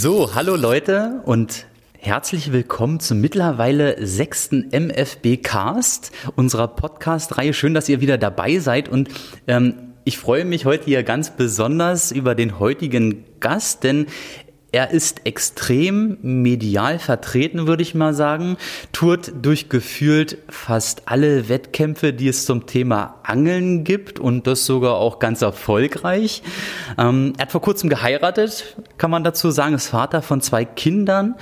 So, hallo Leute und herzlich willkommen zum mittlerweile sechsten MFB Cast unserer Podcast-Reihe. Schön, dass ihr wieder dabei seid und ähm, ich freue mich heute hier ganz besonders über den heutigen Gast, denn er ist extrem medial vertreten, würde ich mal sagen, tourt durchgefühlt fast alle Wettkämpfe, die es zum Thema Angeln gibt und das sogar auch ganz erfolgreich. Ähm, er hat vor kurzem geheiratet, kann man dazu sagen, ist Vater von zwei Kindern,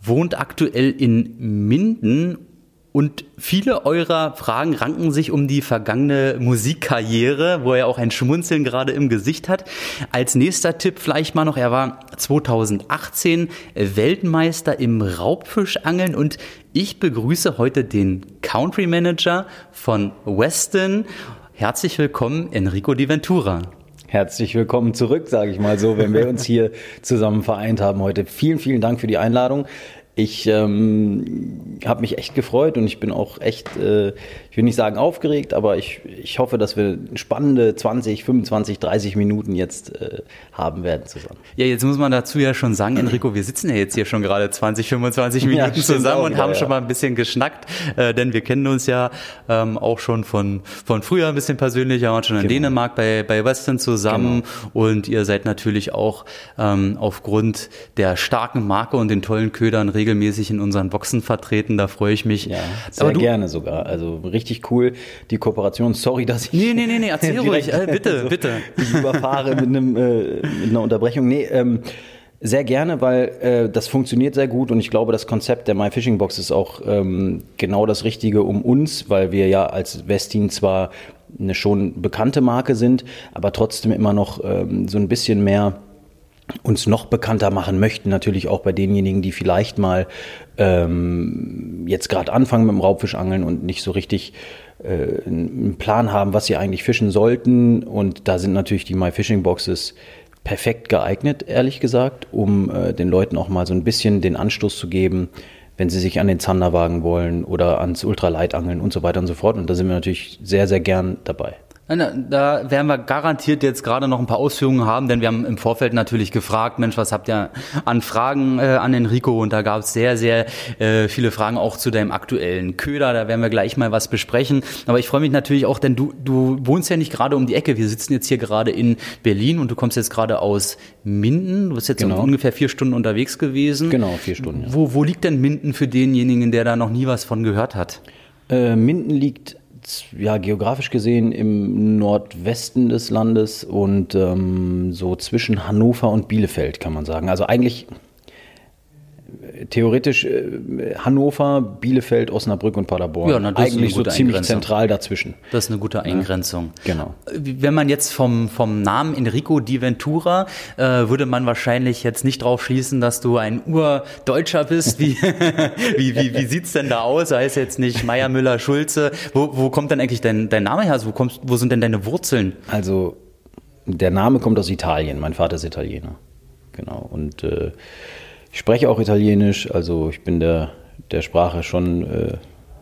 wohnt aktuell in Minden und viele eurer Fragen ranken sich um die vergangene Musikkarriere, wo er auch ein Schmunzeln gerade im Gesicht hat. Als nächster Tipp vielleicht mal noch, er war 2018 Weltmeister im Raubfischangeln und ich begrüße heute den Country Manager von Weston. Herzlich willkommen, Enrico Di Ventura. Herzlich willkommen zurück, sage ich mal so, wenn wir uns hier zusammen vereint haben heute. Vielen, vielen Dank für die Einladung. Ich ähm, habe mich echt gefreut und ich bin auch echt, äh, ich will nicht sagen aufgeregt, aber ich, ich hoffe, dass wir spannende 20, 25, 30 Minuten jetzt äh, haben werden zusammen. Ja, jetzt muss man dazu ja schon sagen, Enrico, wir sitzen ja jetzt hier schon gerade 20, 25 Minuten ja, zusammen und haben ja. schon mal ein bisschen geschnackt, äh, denn wir kennen uns ja ähm, auch schon von, von früher ein bisschen persönlicher, waren schon in genau. Dänemark bei, bei Western zusammen genau. und ihr seid natürlich auch ähm, aufgrund der starken Marke und den tollen Ködern regelmäßig regelmäßig in unseren Boxen vertreten. Da freue ich mich. Ja, sehr du, gerne sogar. Also richtig cool. Die Kooperation. Sorry, dass ich. Nee, nee, nee, nee erzähl ruhig. Äh, bitte, so, bitte. Ich überfahre mit, einem, äh, mit einer Unterbrechung. Nee, ähm, sehr gerne, weil äh, das funktioniert sehr gut und ich glaube, das Konzept der My Fishing Box ist auch ähm, genau das Richtige um uns, weil wir ja als Westin zwar eine schon bekannte Marke sind, aber trotzdem immer noch ähm, so ein bisschen mehr uns noch bekannter machen möchten, natürlich auch bei denjenigen, die vielleicht mal ähm, jetzt gerade anfangen mit dem Raubfischangeln und nicht so richtig äh, einen Plan haben, was sie eigentlich fischen sollten. Und da sind natürlich die My Fishing Boxes perfekt geeignet, ehrlich gesagt, um äh, den Leuten auch mal so ein bisschen den Anstoß zu geben, wenn sie sich an den Zander wagen wollen oder ans Ultraleitangeln und so weiter und so fort. Und da sind wir natürlich sehr, sehr gern dabei. Da werden wir garantiert jetzt gerade noch ein paar Ausführungen haben, denn wir haben im Vorfeld natürlich gefragt, Mensch, was habt ihr an Fragen äh, an Enrico? Und da gab es sehr, sehr äh, viele Fragen auch zu deinem aktuellen Köder. Da werden wir gleich mal was besprechen. Aber ich freue mich natürlich auch, denn du, du wohnst ja nicht gerade um die Ecke. Wir sitzen jetzt hier gerade in Berlin und du kommst jetzt gerade aus Minden. Du bist jetzt genau. ungefähr vier Stunden unterwegs gewesen. Genau, vier Stunden. Ja. Wo, wo liegt denn Minden für denjenigen, der da noch nie was von gehört hat? Äh, Minden liegt ja, geografisch gesehen im Nordwesten des Landes und ähm, so zwischen Hannover und Bielefeld, kann man sagen. Also eigentlich theoretisch äh, Hannover, Bielefeld, Osnabrück und Paderborn. Ja, na, Eigentlich so ziemlich zentral dazwischen. Das ist eine gute Eingrenzung. Ja, genau. Wenn man jetzt vom, vom Namen Enrico Di Ventura, äh, würde man wahrscheinlich jetzt nicht drauf schließen, dass du ein Urdeutscher bist. Wie, wie, wie, wie sieht's denn da aus? Heißt jetzt nicht Meier, Müller, Schulze. Wo, wo kommt denn eigentlich dein, dein Name her? Also wo, kommst, wo sind denn deine Wurzeln? Also der Name kommt aus Italien. Mein Vater ist Italiener. Genau. Und äh, ich spreche auch Italienisch, also ich bin der, der Sprache schon äh,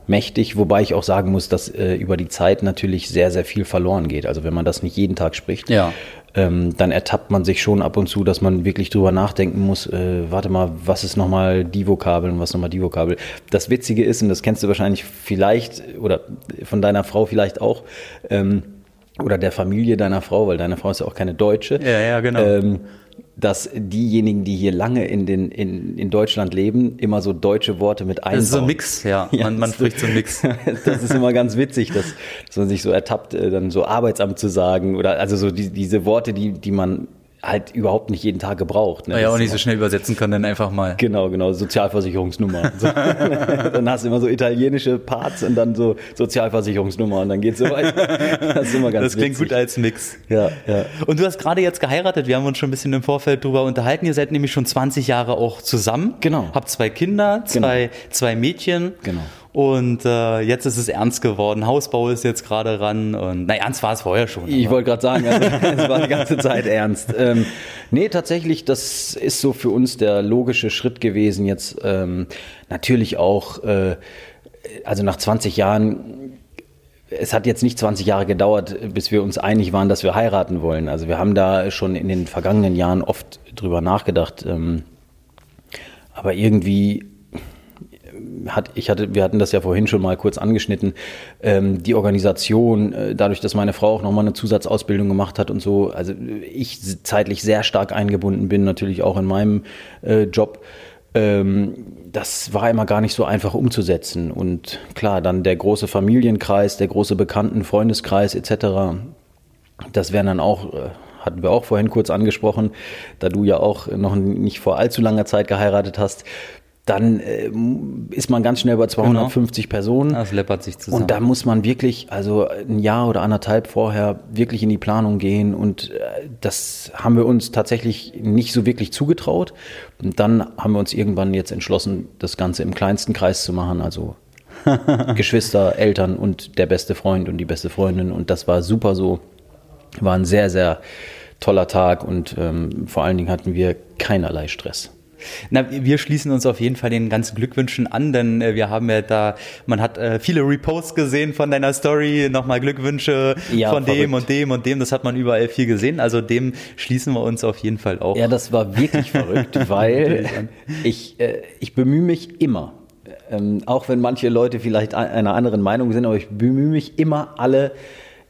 mächtig, wobei ich auch sagen muss, dass äh, über die Zeit natürlich sehr, sehr viel verloren geht. Also wenn man das nicht jeden Tag spricht, ja. ähm, dann ertappt man sich schon ab und zu, dass man wirklich drüber nachdenken muss, äh, warte mal, was ist nochmal die Vokabel und was nochmal die Vokabel. Das Witzige ist, und das kennst du wahrscheinlich vielleicht oder von deiner Frau vielleicht auch, ähm, oder der Familie deiner Frau, weil deine Frau ist ja auch keine Deutsche. Ja, ja, genau. Ähm, dass diejenigen, die hier lange in, den, in, in Deutschland leben, immer so deutsche Worte mit einbauen. Das ist so ein Mix, ja. ja man, man spricht so ein Mix. das ist immer ganz witzig, dass, dass man sich so ertappt, äh, dann so Arbeitsamt zu sagen oder also so die, diese Worte, die, die man halt überhaupt nicht jeden Tag gebraucht. Ne? Ja, auch nicht so schnell übersetzen kann, dann einfach mal. Genau, genau, Sozialversicherungsnummer. So. dann hast du immer so italienische Parts und dann so Sozialversicherungsnummer und dann geht's so weiter. Das ist immer ganz Das klingt witzig. gut als Mix. Ja, ja. Und du hast gerade jetzt geheiratet, wir haben uns schon ein bisschen im Vorfeld drüber unterhalten. Ihr seid nämlich schon 20 Jahre auch zusammen. Genau. Habt zwei Kinder, zwei, genau. zwei Mädchen. Genau. Und äh, jetzt ist es ernst geworden. Hausbau ist jetzt gerade ran. Und na, ernst war es vorher schon. Ich wollte gerade sagen, also, es war die ganze Zeit ernst. Ähm, nee, tatsächlich, das ist so für uns der logische Schritt gewesen. Jetzt ähm, natürlich auch, äh, also nach 20 Jahren es hat jetzt nicht 20 Jahre gedauert, bis wir uns einig waren, dass wir heiraten wollen. Also wir haben da schon in den vergangenen Jahren oft drüber nachgedacht. Ähm, aber irgendwie hat, ich hatte, wir hatten das ja vorhin schon mal kurz angeschnitten, ähm, die Organisation, äh, dadurch, dass meine Frau auch nochmal eine Zusatzausbildung gemacht hat und so, also ich zeitlich sehr stark eingebunden bin, natürlich auch in meinem äh, Job. Ähm, das war immer gar nicht so einfach umzusetzen. Und klar, dann der große Familienkreis, der große Bekannten, Freundeskreis etc., das wären dann auch äh, hatten wir auch vorhin kurz angesprochen, da du ja auch noch nicht vor allzu langer Zeit geheiratet hast, dann äh, ist man ganz schnell bei 250 genau. Personen. Das läppert sich zusammen. Und da muss man wirklich, also ein Jahr oder anderthalb vorher wirklich in die Planung gehen. Und äh, das haben wir uns tatsächlich nicht so wirklich zugetraut. Und dann haben wir uns irgendwann jetzt entschlossen, das Ganze im kleinsten Kreis zu machen. Also Geschwister, Eltern und der beste Freund und die beste Freundin. Und das war super so. War ein sehr, sehr toller Tag und ähm, vor allen Dingen hatten wir keinerlei Stress. Na, wir schließen uns auf jeden Fall den ganzen Glückwünschen an, denn äh, wir haben ja da, man hat äh, viele Reposts gesehen von deiner Story, nochmal Glückwünsche ja, von verrückt. dem und dem und dem, das hat man überall viel gesehen, also dem schließen wir uns auf jeden Fall auch. Ja, das war wirklich verrückt, weil ich, äh, ich bemühe mich immer, ähm, auch wenn manche Leute vielleicht einer anderen Meinung sind, aber ich bemühe mich immer, alle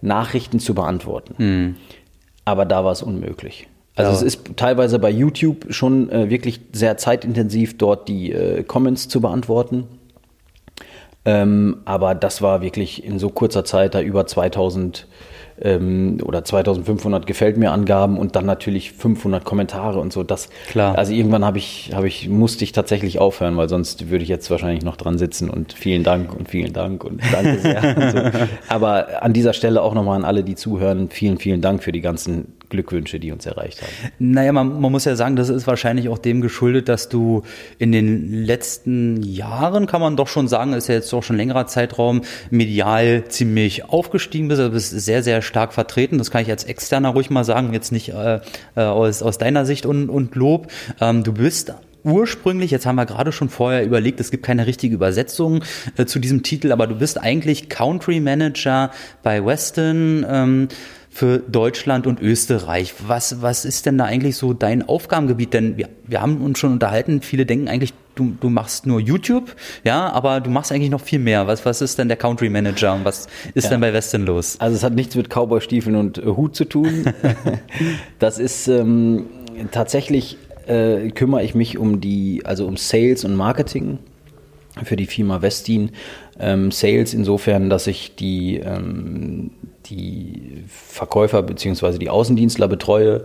Nachrichten zu beantworten. Hm. Aber da war es unmöglich. Also ja. es ist teilweise bei YouTube schon äh, wirklich sehr zeitintensiv, dort die äh, Comments zu beantworten. Ähm, aber das war wirklich in so kurzer Zeit da über 2000 ähm, oder 2500 gefällt mir Angaben und dann natürlich 500 Kommentare und so. Das, Klar. Also irgendwann habe ich, habe ich, musste ich tatsächlich aufhören, weil sonst würde ich jetzt wahrscheinlich noch dran sitzen und vielen Dank und vielen Dank und danke sehr. so. Aber an dieser Stelle auch nochmal an alle, die zuhören, vielen, vielen Dank für die ganzen Glückwünsche, die uns erreicht haben. Naja, man, man muss ja sagen, das ist wahrscheinlich auch dem geschuldet, dass du in den letzten Jahren, kann man doch schon sagen, ist ja jetzt doch schon längerer Zeitraum, medial ziemlich aufgestiegen bist. Du bist sehr, sehr stark vertreten. Das kann ich als Externer ruhig mal sagen, jetzt nicht äh, äh aus, aus deiner Sicht und, und Lob. Ähm, du bist ursprünglich, jetzt haben wir gerade schon vorher überlegt, es gibt keine richtige Übersetzung äh, zu diesem Titel, aber du bist eigentlich Country Manager bei Weston. Ähm, für Deutschland und Österreich. Was, was ist denn da eigentlich so dein Aufgabengebiet? Denn wir, wir haben uns schon unterhalten, viele denken eigentlich, du, du machst nur YouTube, ja, aber du machst eigentlich noch viel mehr. Was, was ist denn der Country Manager und was ist ja. denn bei Weston los? Also es hat nichts mit Cowboy-Stiefeln und äh, Hut zu tun. das ist ähm, tatsächlich äh, kümmere ich mich um die, also um Sales und Marketing für die Firma Westin. Ähm, Sales insofern, dass ich die ähm, die Verkäufer bzw. die Außendienstler betreue.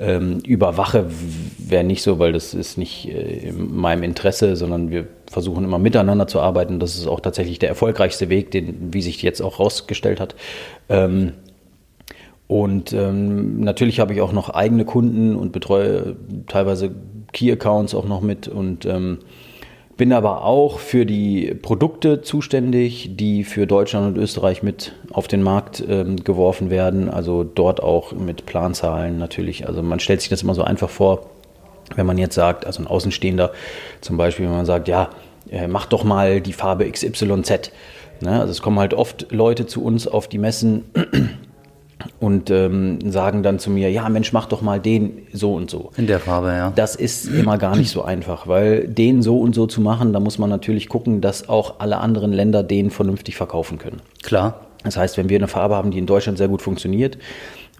Ähm, überwache wäre nicht so, weil das ist nicht äh, in meinem Interesse, sondern wir versuchen immer miteinander zu arbeiten. Das ist auch tatsächlich der erfolgreichste Weg, den, wie sich jetzt auch rausgestellt hat. Ähm, und ähm, natürlich habe ich auch noch eigene Kunden und betreue teilweise Key Accounts auch noch mit und ähm, bin aber auch für die Produkte zuständig, die für Deutschland und Österreich mit auf den Markt ähm, geworfen werden. Also dort auch mit Planzahlen natürlich. Also man stellt sich das immer so einfach vor, wenn man jetzt sagt, also ein Außenstehender zum Beispiel, wenn man sagt, ja, äh, mach doch mal die Farbe XYZ. Ne? Also es kommen halt oft Leute zu uns auf die Messen und ähm, sagen dann zu mir, ja Mensch, mach doch mal den so und so. In der Farbe, ja. Das ist immer gar nicht so einfach, weil den so und so zu machen, da muss man natürlich gucken, dass auch alle anderen Länder den vernünftig verkaufen können. Klar. Das heißt, wenn wir eine Farbe haben, die in Deutschland sehr gut funktioniert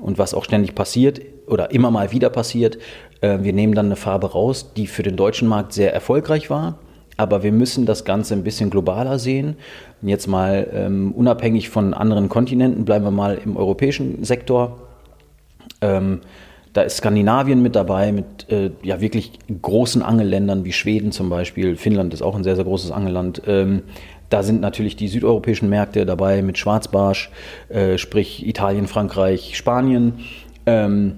und was auch ständig passiert oder immer mal wieder passiert, äh, wir nehmen dann eine Farbe raus, die für den deutschen Markt sehr erfolgreich war aber wir müssen das Ganze ein bisschen globaler sehen. Jetzt mal ähm, unabhängig von anderen Kontinenten, bleiben wir mal im europäischen Sektor. Ähm, Da ist Skandinavien mit dabei, mit äh, ja wirklich großen Angelländern wie Schweden zum Beispiel. Finnland ist auch ein sehr, sehr großes Angelland. Ähm, da sind natürlich die südeuropäischen Märkte dabei mit Schwarzbarsch, äh, sprich Italien, Frankreich, Spanien. Ähm,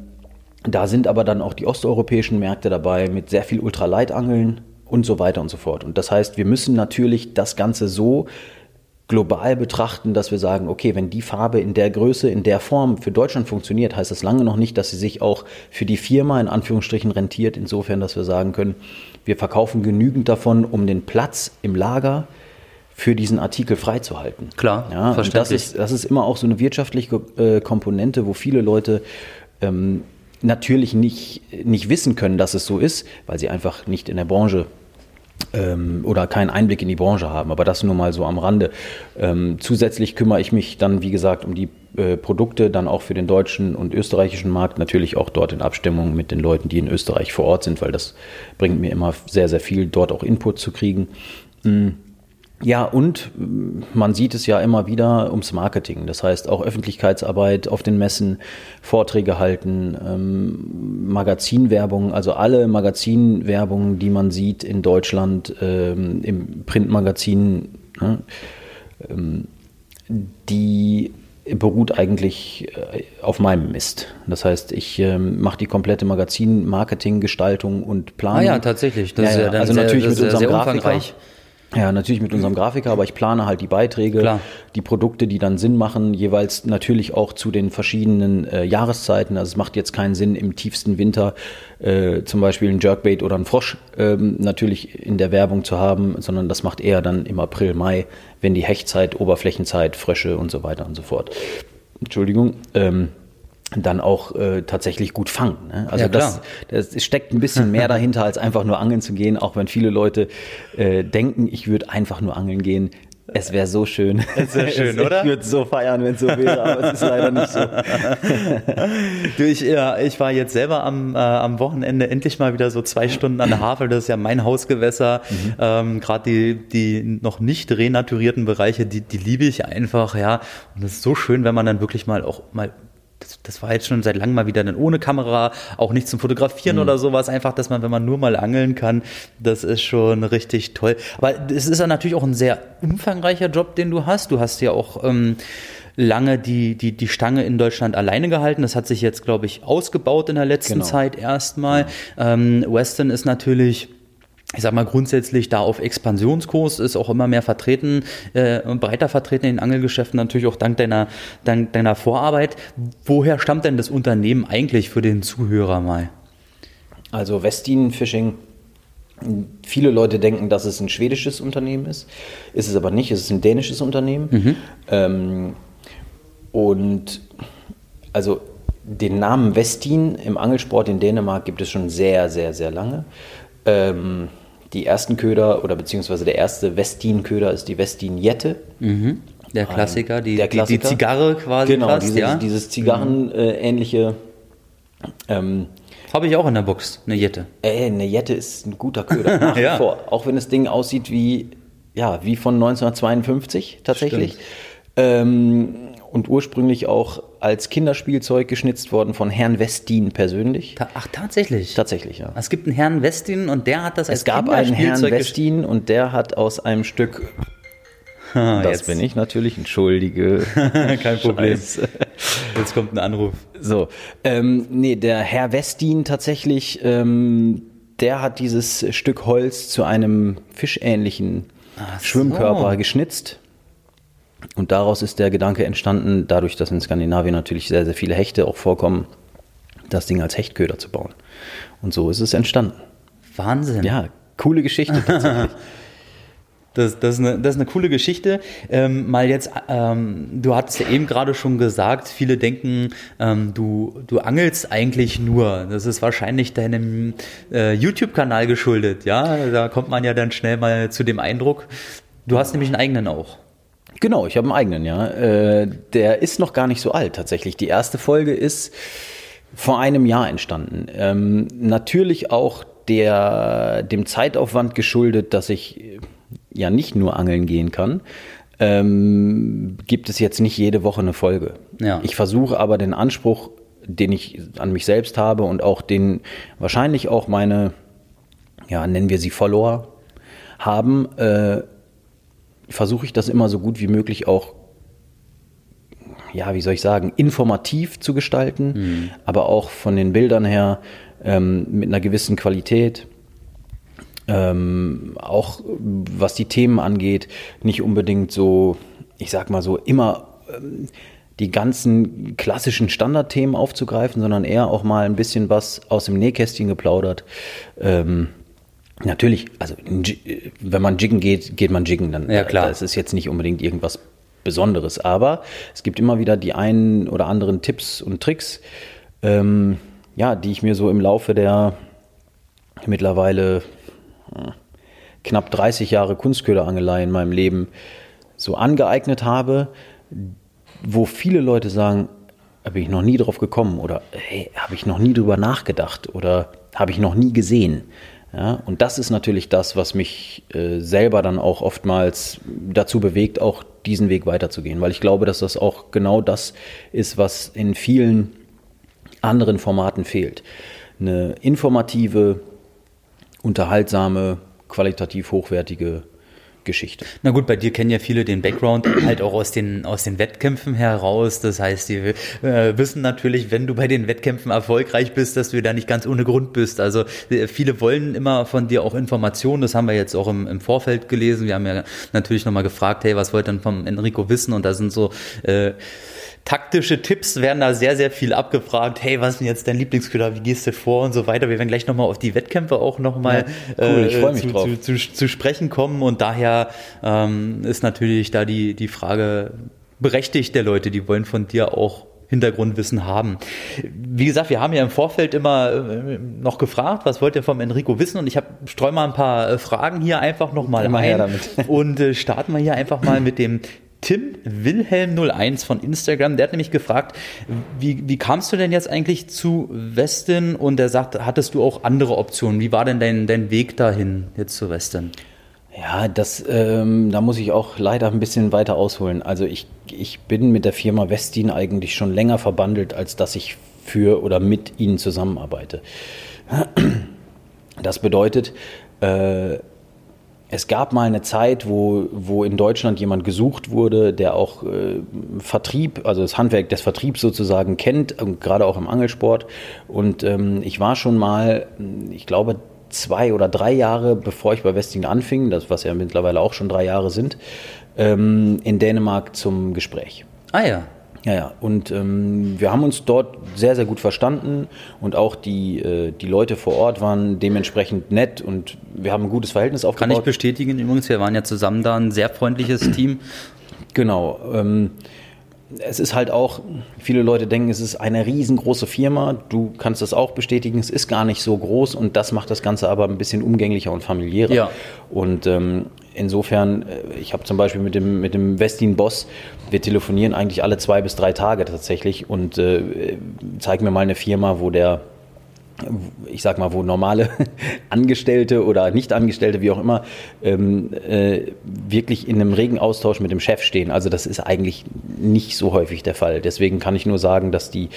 da sind aber dann auch die osteuropäischen Märkte dabei mit sehr viel Ultraleitangeln und so weiter und so fort. Und das heißt, wir müssen natürlich das Ganze so global betrachten, dass wir sagen, okay, wenn die Farbe in der Größe, in der Form für Deutschland funktioniert, heißt das lange noch nicht, dass sie sich auch für die Firma in Anführungsstrichen rentiert, insofern, dass wir sagen können, wir verkaufen genügend davon, um den Platz im Lager für diesen Artikel freizuhalten. Klar, ja, verständlich. Das ist, das ist immer auch so eine wirtschaftliche äh, Komponente, wo viele Leute ähm, natürlich nicht, nicht wissen können, dass es so ist, weil sie einfach nicht in der Branche oder keinen Einblick in die Branche haben. Aber das nur mal so am Rande. Ähm, zusätzlich kümmere ich mich dann, wie gesagt, um die äh, Produkte, dann auch für den deutschen und österreichischen Markt, natürlich auch dort in Abstimmung mit den Leuten, die in Österreich vor Ort sind, weil das bringt mir immer sehr, sehr viel, dort auch Input zu kriegen. Ja, und man sieht es ja immer wieder ums Marketing. Das heißt auch Öffentlichkeitsarbeit auf den Messen, Vorträge halten, ähm, Magazinwerbung, also alle Magazinwerbungen, die man sieht in Deutschland ähm, im Printmagazin, ne, ähm, die beruht eigentlich äh, auf meinem Mist. Das heißt, ich ähm, mache die komplette Magazin-Marketing, Gestaltung und Planung. Ah ja, tatsächlich. Das ja, ist ja also sehr, natürlich mit unserem Grafiker. Ja, natürlich mit unserem Grafiker, aber ich plane halt die Beiträge, Klar. die Produkte, die dann Sinn machen, jeweils natürlich auch zu den verschiedenen äh, Jahreszeiten. Also es macht jetzt keinen Sinn, im tiefsten Winter äh, zum Beispiel ein Jerkbait oder ein Frosch ähm, natürlich in der Werbung zu haben, sondern das macht eher dann im April, Mai, wenn die Hechtzeit, Oberflächenzeit, Frösche und so weiter und so fort. Entschuldigung. Ähm, dann auch äh, tatsächlich gut fangen. Ne? Also ja, das, das steckt ein bisschen mehr dahinter, als einfach nur angeln zu gehen, auch wenn viele Leute äh, denken, ich würde einfach nur angeln gehen. Es wäre so schön. Es wäre schön, es, oder? Ich würde so feiern, wenn es so wäre, aber es ist leider nicht so. du, ich, ja, ich war jetzt selber am, äh, am Wochenende endlich mal wieder so zwei Stunden an der Havel. Das ist ja mein Hausgewässer. Mhm. Ähm, Gerade die, die noch nicht renaturierten Bereiche, die, die liebe ich einfach, ja. Und es ist so schön, wenn man dann wirklich mal auch mal das, das, war jetzt schon seit langem mal wieder dann ohne Kamera, auch nicht zum Fotografieren mhm. oder sowas. Einfach, dass man, wenn man nur mal angeln kann, das ist schon richtig toll. Aber es ist ja natürlich auch ein sehr umfangreicher Job, den du hast. Du hast ja auch ähm, lange die, die, die Stange in Deutschland alleine gehalten. Das hat sich jetzt, glaube ich, ausgebaut in der letzten genau. Zeit erstmal. Genau. Ähm, Western ist natürlich ich sag mal grundsätzlich da auf Expansionskurs ist auch immer mehr vertreten, äh, breiter vertreten in den Angelgeschäften, natürlich auch dank deiner, dank deiner Vorarbeit. Woher stammt denn das Unternehmen eigentlich für den Zuhörer mal? Also Westin Fishing Viele Leute denken, dass es ein schwedisches Unternehmen ist. Ist es aber nicht, es ist ein dänisches Unternehmen. Mhm. Ähm, und also den Namen Westin im Angelsport in Dänemark gibt es schon sehr, sehr, sehr lange. Ähm, die ersten Köder oder beziehungsweise der erste Westin-Köder ist die Westin Jette. Mhm. Der Klassiker, die, der Klassiker. Die, die, Zigarre quasi. Genau, fast, diese, ja? dieses Zigarren-ähnliche. Ähm, Habe ich auch in der Box, eine Jette. Ey, eine Jette ist ein guter Köder, nach ja. vor. Auch wenn das Ding aussieht wie, ja, wie von 1952 tatsächlich. Ähm, und ursprünglich auch als Kinderspielzeug geschnitzt worden von Herrn Westin persönlich. Ach, tatsächlich? Tatsächlich, ja. Es gibt einen Herrn Westin und der hat das als Es gab einen Herrn Westin und der hat aus einem Stück das jetzt. bin ich natürlich, entschuldige. Kein Problem. Scheiße. Jetzt kommt ein Anruf. So, ähm, nee, der Herr Westin tatsächlich, ähm, der hat dieses Stück Holz zu einem fischähnlichen Ach Schwimmkörper so. geschnitzt und daraus ist der Gedanke entstanden, dadurch, dass in Skandinavien natürlich sehr, sehr viele Hechte auch vorkommen, das Ding als Hechtköder zu bauen. Und so ist es entstanden. Wahnsinn. Ja, coole Geschichte tatsächlich. Das, das, ist eine, das ist eine coole Geschichte. Ähm, mal jetzt, ähm, du hattest ja eben gerade schon gesagt, viele denken, ähm, du, du angelst eigentlich nur. Das ist wahrscheinlich deinem äh, YouTube-Kanal geschuldet, ja. Da kommt man ja dann schnell mal zu dem Eindruck. Du hast nämlich einen eigenen auch. Genau, ich habe einen eigenen, ja. Äh, der ist noch gar nicht so alt tatsächlich. Die erste Folge ist vor einem Jahr entstanden. Ähm, natürlich auch der, dem Zeitaufwand geschuldet, dass ich äh, ja nicht nur angeln gehen kann. Ähm, gibt es jetzt nicht jede Woche eine Folge. Ja. Ich versuche aber den Anspruch den ich an mich selbst habe und auch den wahrscheinlich auch meine, ja, nennen wir sie Follower haben, äh, versuche ich das immer so gut wie möglich auch, ja, wie soll ich sagen, informativ zu gestalten, mhm. aber auch von den Bildern her ähm, mit einer gewissen Qualität. Ähm, auch was die Themen angeht, nicht unbedingt so, ich sag mal so, immer ähm, die ganzen klassischen Standardthemen aufzugreifen, sondern eher auch mal ein bisschen was aus dem Nähkästchen geplaudert. Ähm, natürlich, also wenn man jiggen geht, geht man jiggen. Dann, ja, klar. Das ist jetzt nicht unbedingt irgendwas Besonderes, aber es gibt immer wieder die einen oder anderen Tipps und Tricks, ähm, ja, die ich mir so im Laufe der mittlerweile äh, knapp 30 Jahre Kunstköderangelei in meinem Leben so angeeignet habe, wo viele Leute sagen, habe ich noch nie drauf gekommen oder hey, habe ich noch nie drüber nachgedacht oder habe ich noch nie gesehen. Ja, und das ist natürlich das, was mich äh, selber dann auch oftmals dazu bewegt, auch diesen Weg weiterzugehen, weil ich glaube, dass das auch genau das ist, was in vielen anderen Formaten fehlt. Eine informative, unterhaltsame, qualitativ hochwertige Geschichte. Na gut, bei dir kennen ja viele den Background halt auch aus den, aus den Wettkämpfen heraus. Das heißt, die äh, wissen natürlich, wenn du bei den Wettkämpfen erfolgreich bist, dass du da nicht ganz ohne Grund bist. Also äh, viele wollen immer von dir auch Informationen. Das haben wir jetzt auch im, im Vorfeld gelesen. Wir haben ja natürlich nochmal gefragt, hey, was wollt ihr denn vom Enrico wissen? Und da sind so äh, taktische Tipps werden da sehr, sehr viel abgefragt. Hey, was ist denn jetzt dein Lieblingsköder? Wie gehst du vor und so weiter? Wir werden gleich nochmal auf die Wettkämpfe auch nochmal ja, cool, äh, zu, zu, zu, zu, sprechen kommen. Und daher ähm, ist natürlich da die, die Frage berechtigt der Leute, die wollen von dir auch Hintergrundwissen haben. Wie gesagt, wir haben ja im Vorfeld immer äh, noch gefragt, was wollt ihr vom Enrico wissen? Und ich habe streue mal ein paar äh, Fragen hier einfach nochmal ein. Und äh, starten wir hier einfach mal mit dem Tim Wilhelm 01 von Instagram, der hat nämlich gefragt, wie, wie kamst du denn jetzt eigentlich zu Westin? Und er sagt, hattest du auch andere Optionen? Wie war denn dein, dein Weg dahin jetzt zu Westin? Ja, das, ähm, da muss ich auch leider ein bisschen weiter ausholen. Also ich, ich bin mit der Firma Westin eigentlich schon länger verbandelt, als dass ich für oder mit ihnen zusammenarbeite. Das bedeutet, äh, es gab mal eine Zeit, wo, wo in Deutschland jemand gesucht wurde, der auch äh, Vertrieb, also das Handwerk des Vertriebs sozusagen kennt, gerade auch im Angelsport. Und ähm, ich war schon mal, ich glaube, zwei oder drei Jahre, bevor ich bei Westing anfing, das was ja mittlerweile auch schon drei Jahre sind, ähm, in Dänemark zum Gespräch. Ah ja. Ja, ja. Und ähm, wir haben uns dort sehr, sehr gut verstanden und auch die, äh, die Leute vor Ort waren dementsprechend nett und wir haben ein gutes Verhältnis aufgebaut. Kann ich bestätigen übrigens, wir waren ja zusammen da, ein sehr freundliches Team. Genau. Ähm, es ist halt auch, viele Leute denken, es ist eine riesengroße Firma. Du kannst das auch bestätigen, es ist gar nicht so groß und das macht das Ganze aber ein bisschen umgänglicher und familiärer. Ja. Und ähm, insofern, äh, ich habe zum Beispiel mit dem, mit dem Westin-Boss, wir telefonieren eigentlich alle zwei bis drei Tage tatsächlich und äh, zeig mir mal eine Firma, wo der ich sag mal, wo normale Angestellte oder Nicht-Angestellte, wie auch immer, ähm, äh, wirklich in einem regen Austausch mit dem Chef stehen. Also das ist eigentlich nicht so häufig der Fall. Deswegen kann ich nur sagen, dass die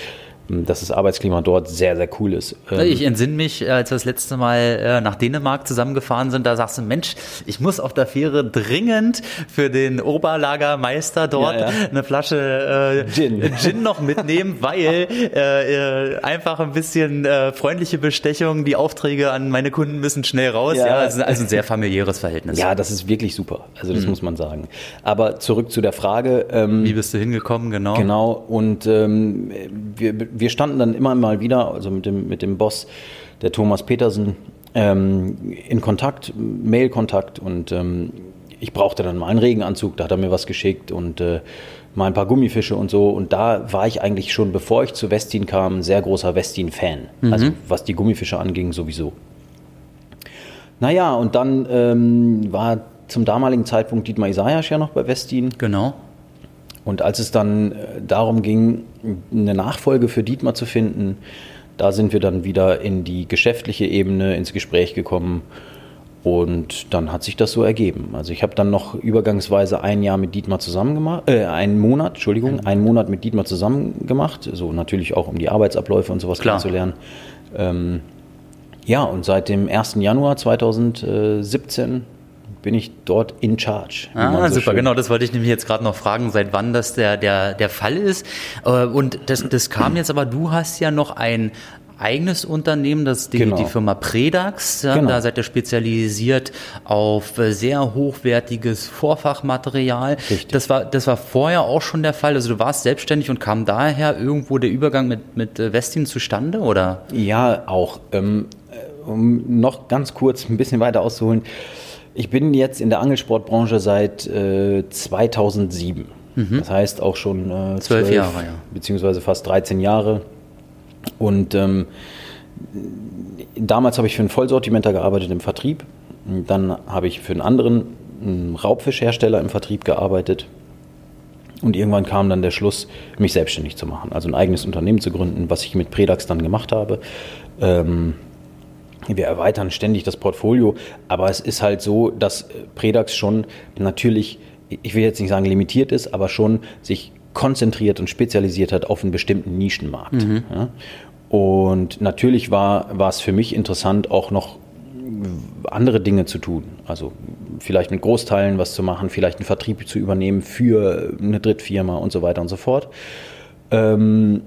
dass das Arbeitsklima dort sehr, sehr cool ist. Ähm, ich entsinne mich, als wir das letzte Mal äh, nach Dänemark zusammengefahren sind, da sagst du, Mensch, ich muss auf der Fähre dringend für den Oberlagermeister dort ja, ja. eine Flasche äh, Gin. Gin noch mitnehmen, weil äh, äh, einfach ein bisschen äh, freundliche Bestechung, die Aufträge an meine Kunden müssen schnell raus. Ja, ja also, also ein sehr familiäres Verhältnis. Ja, das ist wirklich super. Also das mhm. muss man sagen. Aber zurück zu der Frage. Ähm, Wie bist du hingekommen, genau? Genau, und ähm, wir wir standen dann immer mal wieder, also mit dem, mit dem Boss, der Thomas Petersen, ähm, in Kontakt, Mail-Kontakt und ähm, ich brauchte dann mal einen Regenanzug, da hat er mir was geschickt und äh, mal ein paar Gummifische und so. Und da war ich eigentlich schon, bevor ich zu Westin kam, ein sehr großer Westin-Fan. Mhm. Also was die Gummifische anging, sowieso. Naja, und dann ähm, war zum damaligen Zeitpunkt Dietmar Isaias ja noch bei Westin. Genau. Und als es dann äh, darum ging, eine Nachfolge für Dietmar zu finden, da sind wir dann wieder in die geschäftliche Ebene ins Gespräch gekommen. Und dann hat sich das so ergeben. Also ich habe dann noch übergangsweise ein Jahr mit Dietmar zusammen gemacht, äh, einen Monat, Entschuldigung, einen Monat mit Dietmar zusammen gemacht. So natürlich auch, um die Arbeitsabläufe und sowas Klar. kennenzulernen. Ähm, ja, und seit dem 1. Januar 2017 bin ich dort in charge. Ah, so super, schön- genau, das wollte ich nämlich jetzt gerade noch fragen, seit wann das der, der, der Fall ist. Äh, Und das, das kam jetzt aber, du hast ja noch ein eigenes Unternehmen, das ist die, Genau. die Firma Predax. Ja, Genau. Da seid ihr spezialisiert auf äh, sehr hochwertiges Vorfachmaterial. Richtig. Das war, das war vorher auch schon der Fall. Also du warst selbstständig und kam daher irgendwo der Übergang mit, mit äh, Westin zustande, oder? Ja, auch. Ähm, äh, um noch ganz kurz ein bisschen weiter auszuholen. Ich bin jetzt in der Angelsportbranche seit äh, 2007. Das heißt auch schon äh, Mhm. Zwölf Jahre, ja. beziehungsweise fast 13 Jahre. Und ähm, damals habe ich für einen Vollsortimenter gearbeitet im Vertrieb. Dann habe ich für einen anderen einen Raubfischhersteller im Vertrieb gearbeitet. Und irgendwann kam dann der Schluss, mich selbstständig zu machen, also ein eigenes Unternehmen zu gründen, was ich mit Predax dann gemacht habe. Ähm, wir erweitern ständig das Portfolio, aber es ist halt so, dass äh, Predax schon natürlich, ich will jetzt nicht sagen limitiert ist, aber schon sich konzentriert und spezialisiert hat auf einen bestimmten Nischenmarkt. Ja? Und natürlich war, war es für mich interessant, auch noch andere Dinge zu tun. Also vielleicht mit Großteilen was zu machen, vielleicht einen Vertrieb zu übernehmen für eine Drittfirma und so weiter und so fort. Ähm,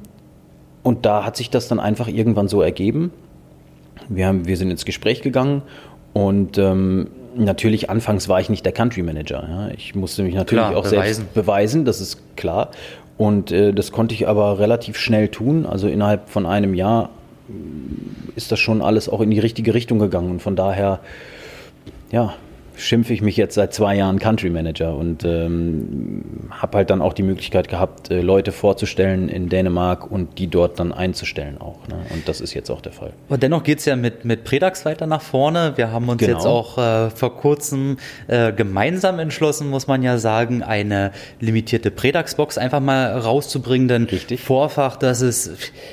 und da hat sich das dann einfach irgendwann so ergeben. Wir, haben, wir sind ins Gespräch gegangen und ähm, natürlich anfangs war ich nicht der Country Manager. Ja. Ich musste mich natürlich Klar, auch beweisen. selbst beweisen, das ist klar. Und äh, das konnte ich aber relativ schnell tun. Also innerhalb von einem Jahr ist das schon alles auch in die richtige Richtung gegangen. Und von daher, ja, schimpfe ich mich jetzt seit zwei Jahren Country Manager und ähm, habe halt dann auch die Möglichkeit gehabt, äh, Leute vorzustellen in Dänemark und die dort dann einzustellen auch. Ne? Und das ist jetzt auch der Fall. Aber dennoch geht's ja mit, mit Predax weiter nach vorne. Wir haben uns Genau. jetzt auch äh, vor kurzem äh, gemeinsam entschlossen, muss man ja sagen, eine limitierte Predax-Box einfach mal rauszubringen. Denn Richtig. Vorfach, das ist,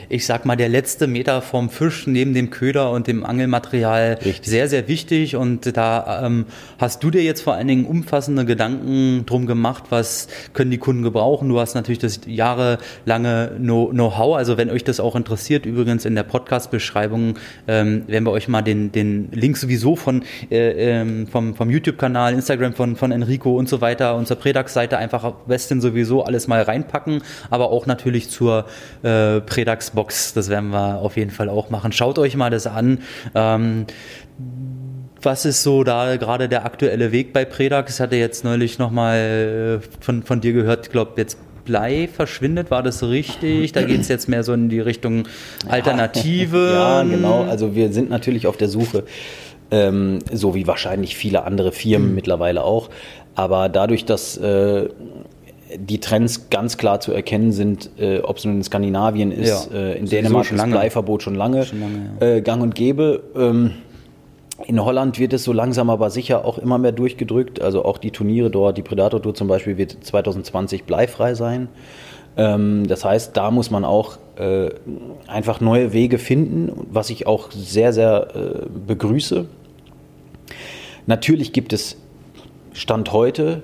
ich sag mal, der letzte Meter vom Fisch neben dem Köder und dem Angelmaterial Richtig. sehr, sehr wichtig. Und da ähm, hast du dir jetzt vor allen Dingen umfassende Gedanken drum gemacht, was können die Kunden gebrauchen. Du hast natürlich das jahrelange Know- Know-how. Also wenn euch das auch interessiert, übrigens in der Podcast-Beschreibung ähm, werden wir euch mal den, den Link sowieso von äh, ähm, vom, vom YouTube-Kanal, Instagram von, von Enrico und so weiter, unsere Predax-Seite einfach auf Westin sowieso alles mal reinpacken, aber auch natürlich zur äh, Predax-Box. Das werden wir auf jeden Fall auch machen. Schaut euch mal das an. Ähm, was ist so da gerade der aktuelle Weg bei Predax? Ich hatte jetzt neulich nochmal von, von dir gehört, ich glaube jetzt Blei verschwindet, war das richtig? Da geht es jetzt mehr so in die Richtung Alternative. Ja, genau. Also wir sind natürlich auf der Suche, ähm, so wie wahrscheinlich viele andere Firmen mittlerweile auch. Aber dadurch, dass äh, die Trends ganz klar zu erkennen sind, äh, ob es nun in Skandinavien ist, Ja, äh, in Dänemark ist. Bleiverbot schon lange, Schon lange, äh, gang und gäbe. Ähm, in Holland wird es so langsam aber sicher auch immer mehr durchgedrückt. Also auch die Turniere dort, die Predator Tour zum Beispiel, wird 2020 bleifrei sein. Ähm, das heißt, da muss man auch äh, einfach neue Wege finden, was ich auch sehr, sehr äh, begrüße. Natürlich gibt es Stand heute,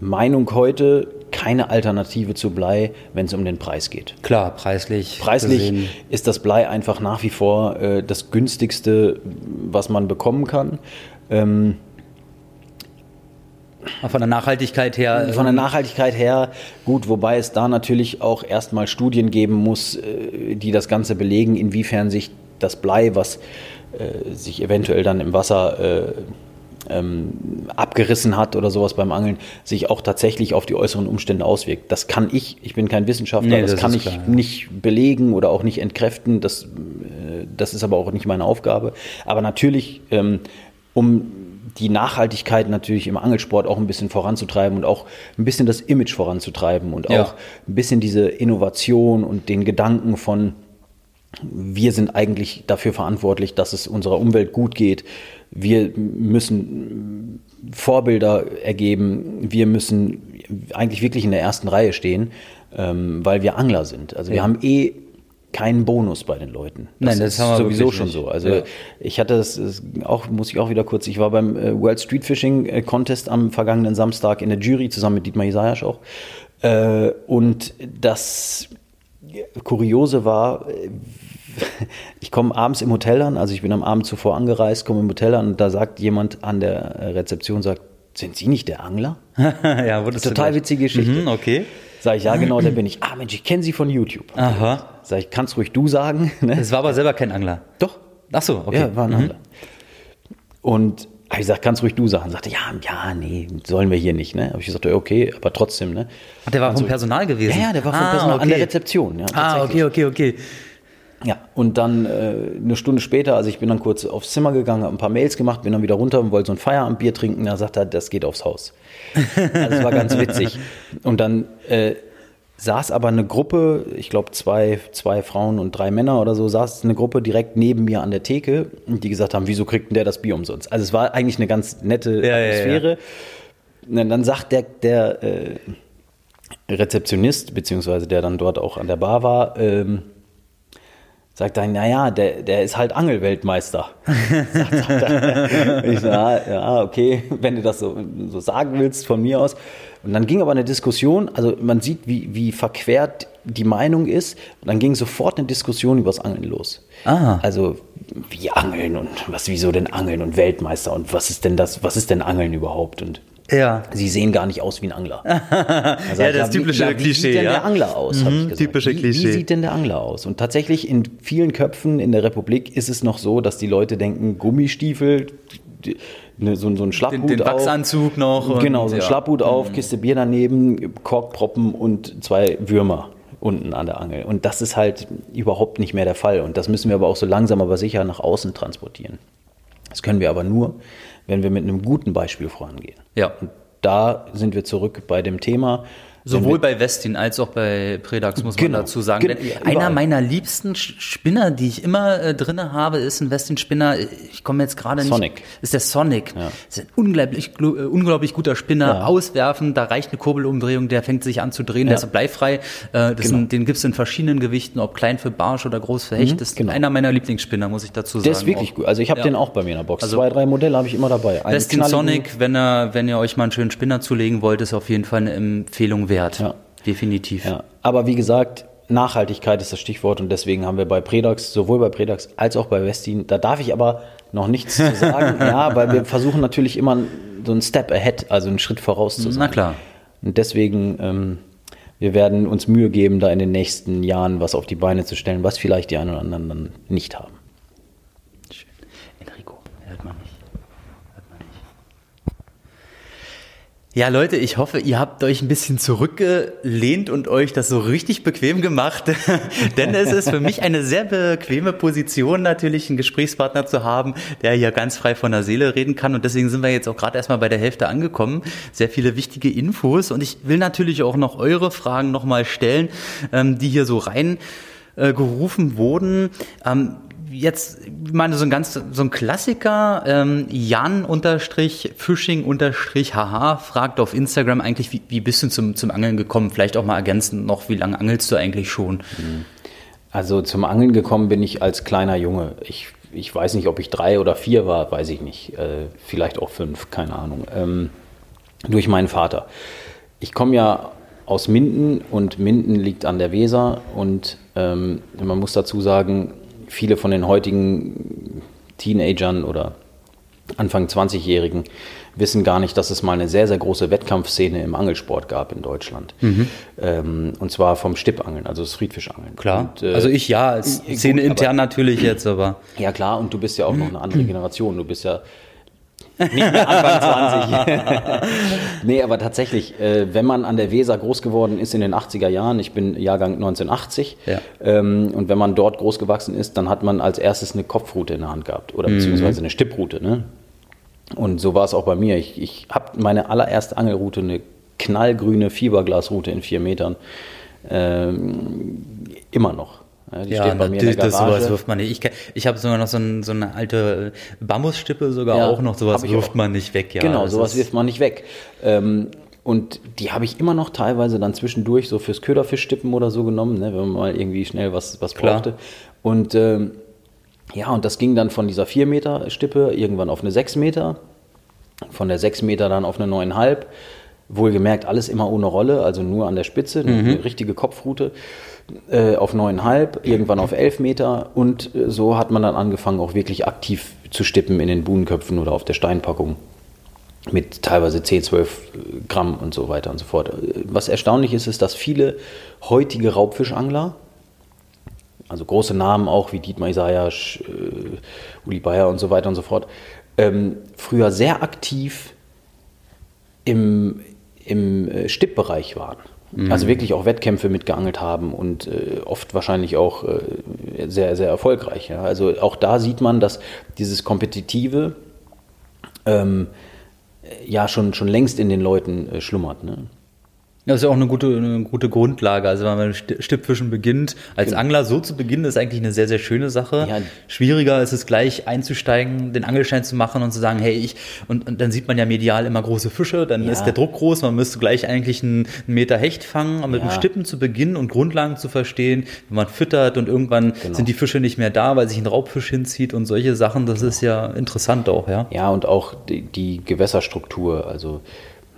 Meinung heute, keine Alternative zu Blei, wenn es um den Preis geht. Klar, preislich. Preislich gesehen. ist das Blei einfach nach wie vor äh, das günstigste, was man bekommen kann. Ähm, Von der Nachhaltigkeit her. von der Nachhaltigkeit her gut, wobei es da natürlich auch erstmal Studien geben muss, äh, die das Ganze belegen, inwiefern sich das Blei, was äh, sich eventuell dann im Wasser äh, ähm, abgerissen hat oder sowas beim Angeln, sich auch tatsächlich auf die äußeren Umstände auswirkt. Das kann ich, ich bin kein Wissenschaftler, Nee, das, das kann ich klar, ja. nicht belegen oder auch nicht entkräften. Das, äh, das ist aber auch nicht meine Aufgabe. Aber natürlich, ähm, um die Nachhaltigkeit natürlich im Angelsport auch ein bisschen voranzutreiben und auch ein bisschen das Image voranzutreiben und Ja. auch ein bisschen diese Innovation und den Gedanken von, wir sind eigentlich dafür verantwortlich, dass es unserer Umwelt gut geht. Wir müssen Vorbilder ergeben. Wir müssen eigentlich wirklich in der ersten Reihe stehen, ähm, weil wir Angler sind. Also wir Ja. haben eh keinen Bonus bei den Leuten. Nein, das ist haben wir sowieso schon nicht. so. Also Ja. ich hatte das, das auch, muss ich auch wieder kurz, ich war beim äh, World Street Fishing äh, Contest am vergangenen Samstag in der Jury zusammen mit Dietmar Isaias auch. Äh, und das Kuriose war, ich komme abends im Hotel an, also ich bin am Abend zuvor angereist, komme im Hotel an und da sagt jemand an der äh, Rezeption, sagt, sind Sie nicht der Angler? ja, wurdest du Total witzige Geschichte. Mhm, okay. Sag ich, ja genau, der bin ich. Ah Mensch, ich kenne Sie von YouTube. Aha. Sag ich, kannst ruhig du sagen. Ne? Es war aber selber kein Angler. Doch, Ach so, okay. ja, war ein Angler. Und hab ich gesagt, kannst ruhig du sagen. Sagte, ja, ja, nee, sollen wir hier nicht. Ne? Habe ich gesagt, okay, aber trotzdem. Ne? Ach, der war vom Personal gewesen? Ja, ja, der war vom ah, Personal okay. an der Rezeption. Ja, Ah, okay, okay, okay. Ja, und dann äh, eine Stunde später, also ich bin dann kurz aufs Zimmer gegangen, habe ein paar Mails gemacht, bin dann wieder runter und wollte so ein Feierabendbier trinken. Da sagt er, das geht aufs Haus. Also das war ganz witzig. Und dann äh, saß aber eine Gruppe, ich glaube zwei, zwei Frauen und drei Männer oder so, saß eine Gruppe direkt neben mir an der Theke, die gesagt haben, wieso kriegt denn der das Bier umsonst? Also es war eigentlich eine ganz nette Ja, ja, ja. Atmosphäre. Und dann- dann sagt der, der äh, Rezeptionist, beziehungsweise der dann dort auch an der Bar war, ähm, sagt dann, naja, der, der ist halt Angelweltmeister. er. ich so, ja, ja, okay, wenn du das so, so sagen willst von mir aus. Und dann ging aber eine Diskussion, also man sieht, wie, wie verquert die Meinung ist. Und dann ging sofort eine Diskussion über das Angeln los. Ah. Also wie Angeln und was, wieso denn Angeln und Weltmeister und was ist denn das, was ist denn Angeln überhaupt? Und Ja. Sie sehen gar nicht aus wie ein Angler. Sag ich, das wie- typische wie Klischee, sieht denn ja. der Angler aus? Mhm, typische wie, Klischee. Wie sieht denn der Angler aus? Und tatsächlich in vielen Köpfen in der Republik ist es noch so, dass die Leute denken, Gummistiefel, ne, so, so ein Schlapphut Den, den auf. Wachsanzug noch. und- Genau, so ein ja. Mhm. Schlapphut auf, Kiste Bier daneben, Korkproppen und zwei Würmer unten an der Angel. Und das ist halt überhaupt nicht mehr der Fall. Und das müssen wir aber auch so langsam aber sicher nach außen transportieren. Das können wir aber nur, wenn wir mit einem guten Beispiel vorangehen. Ja. Und da sind wir zurück bei dem Thema. Sowohl bei Westin als auch bei Predax, muss man Genau. dazu sagen. Gen- Denn ja, einer meiner liebsten Spinner, die ich immer äh, drinne habe, ist ein Westin-Spinner. Ich komme jetzt gerade nicht. Sonic. Ist der Sonic. Das ist ein unglaublich, äh, unglaublich guter Spinner. Ja. Auswerfen, da reicht eine Kurbelumdrehung, der fängt sich an zu drehen, der Ja. ist bleifrei. Äh, Genau. sind, den gibt's in verschiedenen Gewichten, ob klein für Barsch oder groß für Hecht. das ist genau. einer meiner Lieblingsspinner, muss ich dazu sagen. Der ist wirklich auch. gut. Also ich habe Ja. den auch bei mir in der Box. Also- Zwei, drei Modelle habe ich immer dabei. Einen Westin Sonic, wenn ihr, wenn ihr euch mal einen schönen Spinner zulegen wollt, ist auf jeden Fall eine Empfehlung wert. Ja. Definitiv. Ja, aber wie gesagt, Nachhaltigkeit ist das Stichwort und deswegen haben wir bei Predax, sowohl bei Predax als auch bei Westin, da darf ich aber noch nichts zu sagen, ja, weil wir versuchen natürlich immer so einen Step ahead, also einen Schritt voraus zu sein. Na klar. Und deswegen, ähm, wir werden uns Mühe geben, da in den nächsten Jahren was auf die Beine zu stellen, was vielleicht die einen oder anderen dann nicht haben. Schön. Enrico, hört man nicht. Hört man nicht. Ja, Leute, ich hoffe, ihr habt euch ein bisschen zurückgelehnt und euch das so richtig bequem gemacht. Denn es ist für mich eine sehr bequeme Position, natürlich einen Gesprächspartner zu haben, der hier ganz frei von der Seele reden kann. Und deswegen sind wir jetzt auch gerade erstmal bei der Hälfte angekommen. Sehr viele wichtige Infos. Und ich will natürlich auch noch eure Fragen nochmal stellen, ähm, die hier so rein gerufen wurden. Ähm, jetzt, ich meine, so ein ganz, so ein Klassiker, ähm, Jan unterstrich Fishing unterstrich haha, fragt auf Instagram eigentlich, wie, wie bist du zum, zum Angeln gekommen? Vielleicht auch mal ergänzend noch, wie lange angelst du eigentlich schon? Also zum Angeln gekommen bin ich als kleiner Junge. Ich, ich weiß nicht, ob ich drei oder vier war, weiß ich nicht. Äh, vielleicht auch fünf, keine Ahnung. Ähm, durch meinen Vater. Ich komme ja aus Minden und Minden liegt an der Weser und ähm, man muss dazu sagen, viele von den heutigen Teenagern oder Anfang 20-Jährigen wissen gar nicht, dass es mal eine sehr, sehr große Wettkampfszene im Angelsport gab in Deutschland. Ähm, und zwar vom Stippangeln, also das Friedfischangeln. Und, äh, also ich ja, als gut, Szene aber- intern natürlich jetzt, aber ja klar, und du bist ja auch noch eine andere Generation. Du bist ja nicht mehr Anfang 20. nee, aber tatsächlich, äh, wenn man an der Weser groß geworden ist in den 80er Jahren, ich bin Jahrgang 1980, Ja. ähm, und wenn man dort groß gewachsen ist, dann hat man als erstes eine Kopfrute in der Hand gehabt oder beziehungsweise eine Stipprute. Ne? Und so war es auch bei mir. Ich, ich habe meine allererste Angelroute, eine knallgrüne Fiberglasroute in vier Metern, ähm, immer noch. Ja, die ja, steht bei mir in der natürlich, das sowas wirft man nicht. Ich, ich habe sogar noch so, ein, so eine alte Bambusstippe sogar Ja, auch noch, sowas wirft auch. man nicht weg. Ja, genau, das sowas wirft man nicht weg. Ähm, Und die habe ich immer noch teilweise dann zwischendurch so fürs Köderfischstippen oder so genommen, ne, wenn man mal irgendwie schnell was, was Klar. brauchte. Und ähm, ja, und das ging dann von dieser 4 Meter Stippe irgendwann auf eine 6 Meter, von der 6 Meter dann auf eine 9,5. Wohlgemerkt, alles immer ohne Rolle, also nur an der Spitze, eine richtige Kopfrute äh, auf 9,5, irgendwann auf 11 Meter und äh, so hat man dann angefangen, auch wirklich aktiv zu stippen in den Buhnenköpfen oder auf der Steinpackung mit teilweise 10, 12 Gramm und so weiter und so fort. Was erstaunlich ist, ist, dass viele heutige Raubfischangler, also große Namen auch wie Dietmar Isaias, äh, Uli Bayer und so weiter und so fort, ähm, früher sehr aktiv im, im äh, Stippbereich waren. Also wirklich auch Wettkämpfe mitgeangelt haben und äh, oft wahrscheinlich auch äh, sehr, sehr erfolgreich. Ja. Also auch da sieht man, dass dieses Kompetitive ähm, ja schon, schon längst in den Leuten äh, schlummert. Ne? Das ist ja auch eine gute, eine gute Grundlage. Also wenn man mit Sti- Stippfischen beginnt, als Angler so zu beginnen, ist eigentlich eine sehr, sehr schöne Sache. Ja. Schwieriger ist es gleich einzusteigen, den Angelschein zu machen und zu sagen, hey, ich, und, und dann sieht man ja medial immer große Fische, dann Ja. ist der Druck groß, man müsste gleich eigentlich einen, einen Meter Hecht fangen, um mit dem Ja. Stippen zu beginnen und Grundlagen zu verstehen, wenn man füttert und irgendwann Genau. sind die Fische nicht mehr da, weil sich ein Raubfisch hinzieht und solche Sachen, das ist ja interessant auch, ja. Ja, und auch die, die Gewässerstruktur, also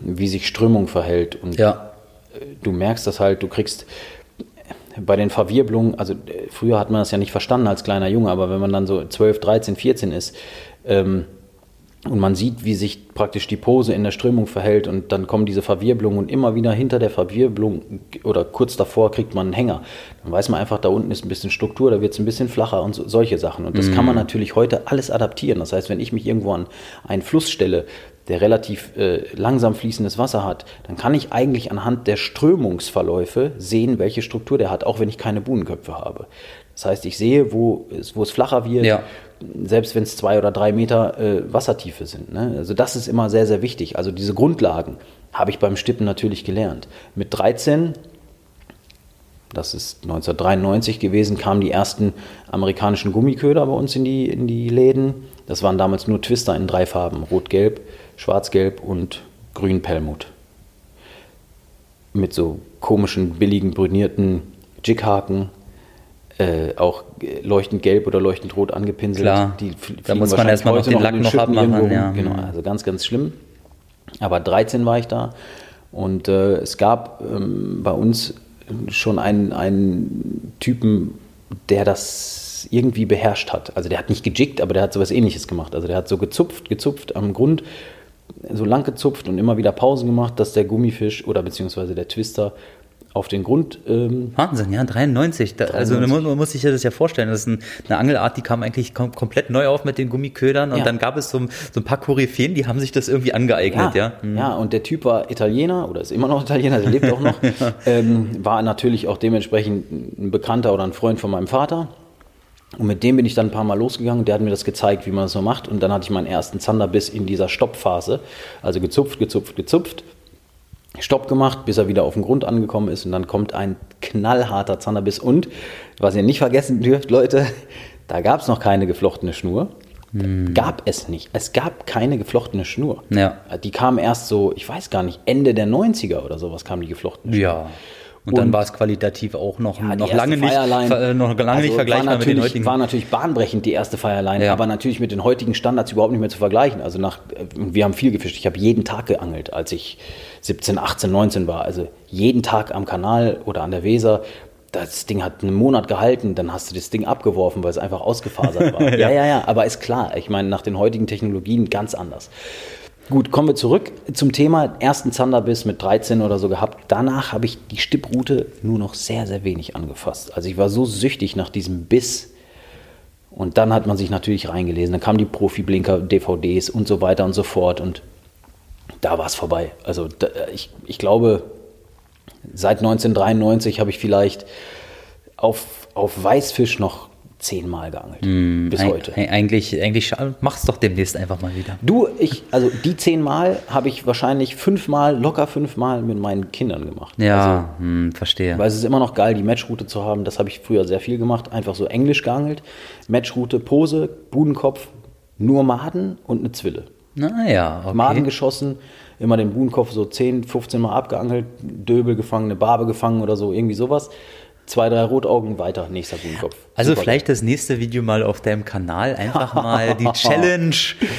wie sich Strömung verhält. Und Ja. Du merkst das halt, du kriegst bei den Verwirbelungen, also äh, früher hat man das ja nicht verstanden als kleiner Junge, aber wenn man dann so 12, 13, 14 ist ähm, und man sieht, wie sich praktisch die Pose in der Strömung verhält und dann kommen diese Verwirbelungen und immer wieder hinter der Verwirbelung oder kurz davor kriegt man einen Hänger. Dann weiß man einfach, da unten ist ein bisschen Struktur, da wird es ein bisschen flacher und so, solche Sachen. Und das kann man natürlich heute alles adaptieren. Das heißt, wenn ich mich irgendwo an einen Fluss stelle, der relativ äh, langsam fließendes Wasser hat, dann kann ich eigentlich anhand der Strömungsverläufe sehen, welche Struktur der hat, auch wenn ich keine Buhnenköpfe habe. Das heißt, ich sehe, wo es, wo es flacher wird, Ja. selbst wenn es zwei oder drei Meter äh, Wassertiefe sind. Ne? Also das ist immer sehr, sehr wichtig. Also diese Grundlagen habe ich beim Stippen natürlich gelernt. Mit 13, das ist 1993 gewesen, kamen die ersten amerikanischen Gummiköder bei uns in die, in die Läden. Das waren damals nur Twister in drei Farben, rot-gelb, schwarz-gelb und grün-Pelmut. Mit so komischen, billigen, brünierten Jighaken, äh, auch leuchtend gelb oder leuchtend rot angepinselt. Klar. Die Da muss man erstmal noch den Lack noch abmachen, ja. Genau, also ganz, ganz schlimm. Aber 13 war ich da und äh, es gab ähm, bei uns schon einen, einen Typen, der das irgendwie beherrscht hat. Also der hat nicht gejickt, aber der hat sowas ähnliches gemacht. Also der hat so gezupft, gezupft am Grund, so lang gezupft und immer wieder Pausen gemacht, dass der Gummifisch oder beziehungsweise der Twister auf den Grund ähm, Wahnsinn, ja, 93. Da, Also 93. man, man muss sich das ja vorstellen, das ist ein, eine Angelart, die kam eigentlich kom komplett neu auf mit den Gummiködern und Ja. dann gab es so, so ein paar Koryphäen, die haben sich das irgendwie angeeignet, ja. Mhm. ja, und der Typ war Italiener oder ist immer noch Italiener, der lebt auch noch. ähm, war natürlich auch dementsprechend ein Bekannter oder ein Freund von meinem Vater. Und mit dem bin ich dann ein paar Mal losgegangen. Der hat mir das gezeigt, wie man das so macht. Und dann hatte ich meinen ersten Zanderbiss in dieser Stoppphase. Also gezupft, gezupft, gezupft. Stopp gemacht, bis er wieder auf den Grund angekommen ist. Und dann kommt ein knallharter Zanderbiss. Und, was ihr nicht vergessen dürft, Leute, da gab es noch keine geflochtene Schnur. Gab es nicht. Es gab keine geflochtene Schnur. Ja. Die kam erst so, ich weiß gar nicht, Ende der 90er oder sowas kam die geflochtene Schnur. Ja. Und, dann war es qualitativ auch noch, Ja, noch lange nicht, äh, noch lange also nicht vergleichbar mit den heutigen. War natürlich bahnbrechend die erste Fireline, Ja. aber natürlich mit den heutigen Standards überhaupt nicht mehr zu vergleichen. Also nach, wir haben viel gefischt. Ich habe jeden Tag geangelt, als ich 17, 18, 19 war. Also jeden Tag am Kanal oder an der Weser. Das Ding hat einen Monat gehalten, dann hast du das Ding abgeworfen, weil es einfach ausgefasert war. ja, ja, ja, aber ist klar. Ich meine, nach den heutigen Technologien ganz anders. Gut, kommen wir zurück zum Thema. Ersten Zanderbiss mit 13 oder so gehabt. Danach habe ich die Stipproute nur noch sehr, sehr wenig angefasst. Also ich war so süchtig nach diesem Biss. Und dann hat man sich natürlich reingelesen. Dann kamen die Profi-Blinker, DVDs und so weiter und so fort. Und da war es vorbei. Also da, ich, ich glaube, seit 1993 habe ich vielleicht auf, auf Weißfisch noch zehnmal geangelt. Bis Eig- heute. eig- Eigentlich, eigentlich mach's doch demnächst einfach mal wieder. Du, ich, also die zehnmal habe ich wahrscheinlich fünfmal, locker fünfmal mit meinen Kindern gemacht. Ja, hm, verstehe. Weil es ist immer noch geil, die Matchroute zu haben. Das habe ich früher sehr viel gemacht. Einfach so englisch geangelt. Matchroute, Pose, Budenkopf, nur Maden und eine Zwille. Naja, okay. Maden geschossen, immer den Buhnenkopf so 10, 15 Mal abgeangelt, Döbel gefangen, eine Barbe gefangen oder so, irgendwie sowas zwei, drei Rotaugen weiter, nächster Blumenkopf. Also Super vielleicht das nächste Video mal auf deinem Kanal, einfach mal die Challenge,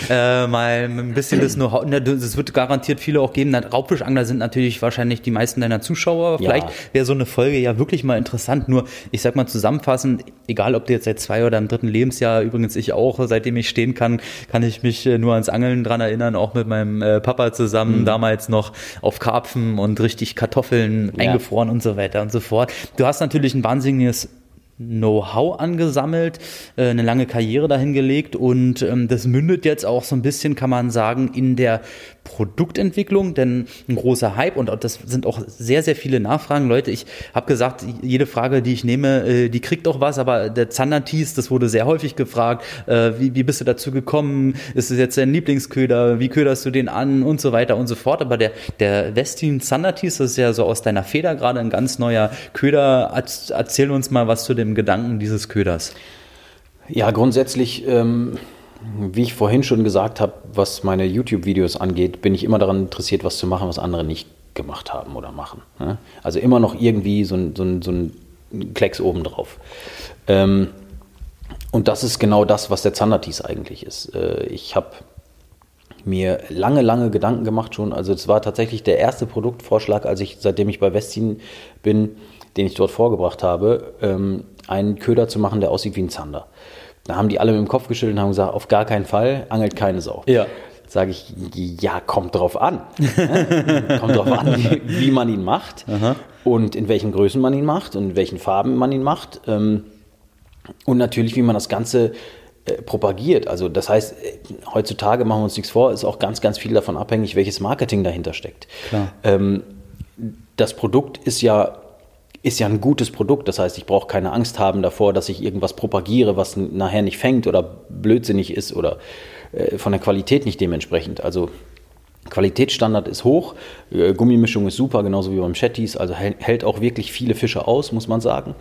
äh, mal ein bisschen das Know-how, es wird garantiert viele auch geben, Raubfischangler sind natürlich wahrscheinlich die meisten deiner Zuschauer, vielleicht ja. wäre so eine Folge ja wirklich mal interessant, nur ich sag mal zusammenfassend, egal ob du jetzt seit zwei oder im dritten Lebensjahr, übrigens ich auch, seitdem ich stehen kann, kann ich mich äh, nur ans Angeln dran erinnern, auch mit meinem äh, Papa zusammen, mhm. damals noch auf Karpfen und richtig Kartoffeln ja. eingefroren und so weiter und so fort. Du hast natürlich natürlich ein wahnsinniges Know-how angesammelt, äh, eine lange Karriere dahingelegt und ähm, das mündet jetzt auch so ein bisschen, kann man sagen, in der Produktentwicklung, denn ein großer Hype und das sind auch sehr, sehr viele Nachfragen. Leute, ich habe gesagt, jede Frage, die ich nehme, äh, die kriegt auch was, aber der Zandertees, das wurde sehr häufig gefragt. Äh, wie, wie bist du dazu gekommen? Ist es jetzt dein Lieblingsköder? Wie köderst du den an? Und so weiter und so fort. Aber der, der Westin Zandertees, das ist ja so aus deiner Feder gerade ein ganz neuer Köder. Erzähl uns mal was zu dem Gedanken dieses Köders. Ja, grundsätzlich ähm, wie ich vorhin schon gesagt habe, was meine YouTube-Videos angeht, bin ich immer daran interessiert, was zu machen, was andere nicht gemacht haben oder machen. Ne? Also immer noch irgendwie so ein, so ein, so ein Klecks obendrauf. Ähm, und das ist genau das, was der Zandertis eigentlich ist. Äh, ich habe mir lange, lange Gedanken gemacht schon. Also es war tatsächlich der erste Produktvorschlag, als ich, seitdem ich bei Westin bin, den ich dort vorgebracht habe, ähm, einen Köder zu machen, der aussieht wie ein Zander. Da haben die alle mit dem Kopf geschüttelt und haben gesagt, auf gar keinen Fall, angelt keine Sau. Ja. Sage ich, ja, kommt drauf an. kommt drauf an, wie, wie man ihn macht Aha. und in welchen Größen man ihn macht und in welchen Farben man ihn macht. Ähm, und natürlich, wie man das Ganze äh, propagiert. Also das heißt, äh, heutzutage machen wir uns nichts vor, ist auch ganz, ganz viel davon abhängig, welches Marketing dahinter steckt. Ähm, das Produkt ist ja ist ja ein gutes Produkt. Das heißt, ich brauche keine Angst haben davor, dass ich irgendwas propagiere, was nachher nicht fängt oder blödsinnig ist oder äh, von der Qualität nicht dementsprechend. Also Qualitätsstandard ist hoch, äh, Gummimischung ist super, genauso wie beim Chattis, also hält auch wirklich viele Fische aus, muss man sagen.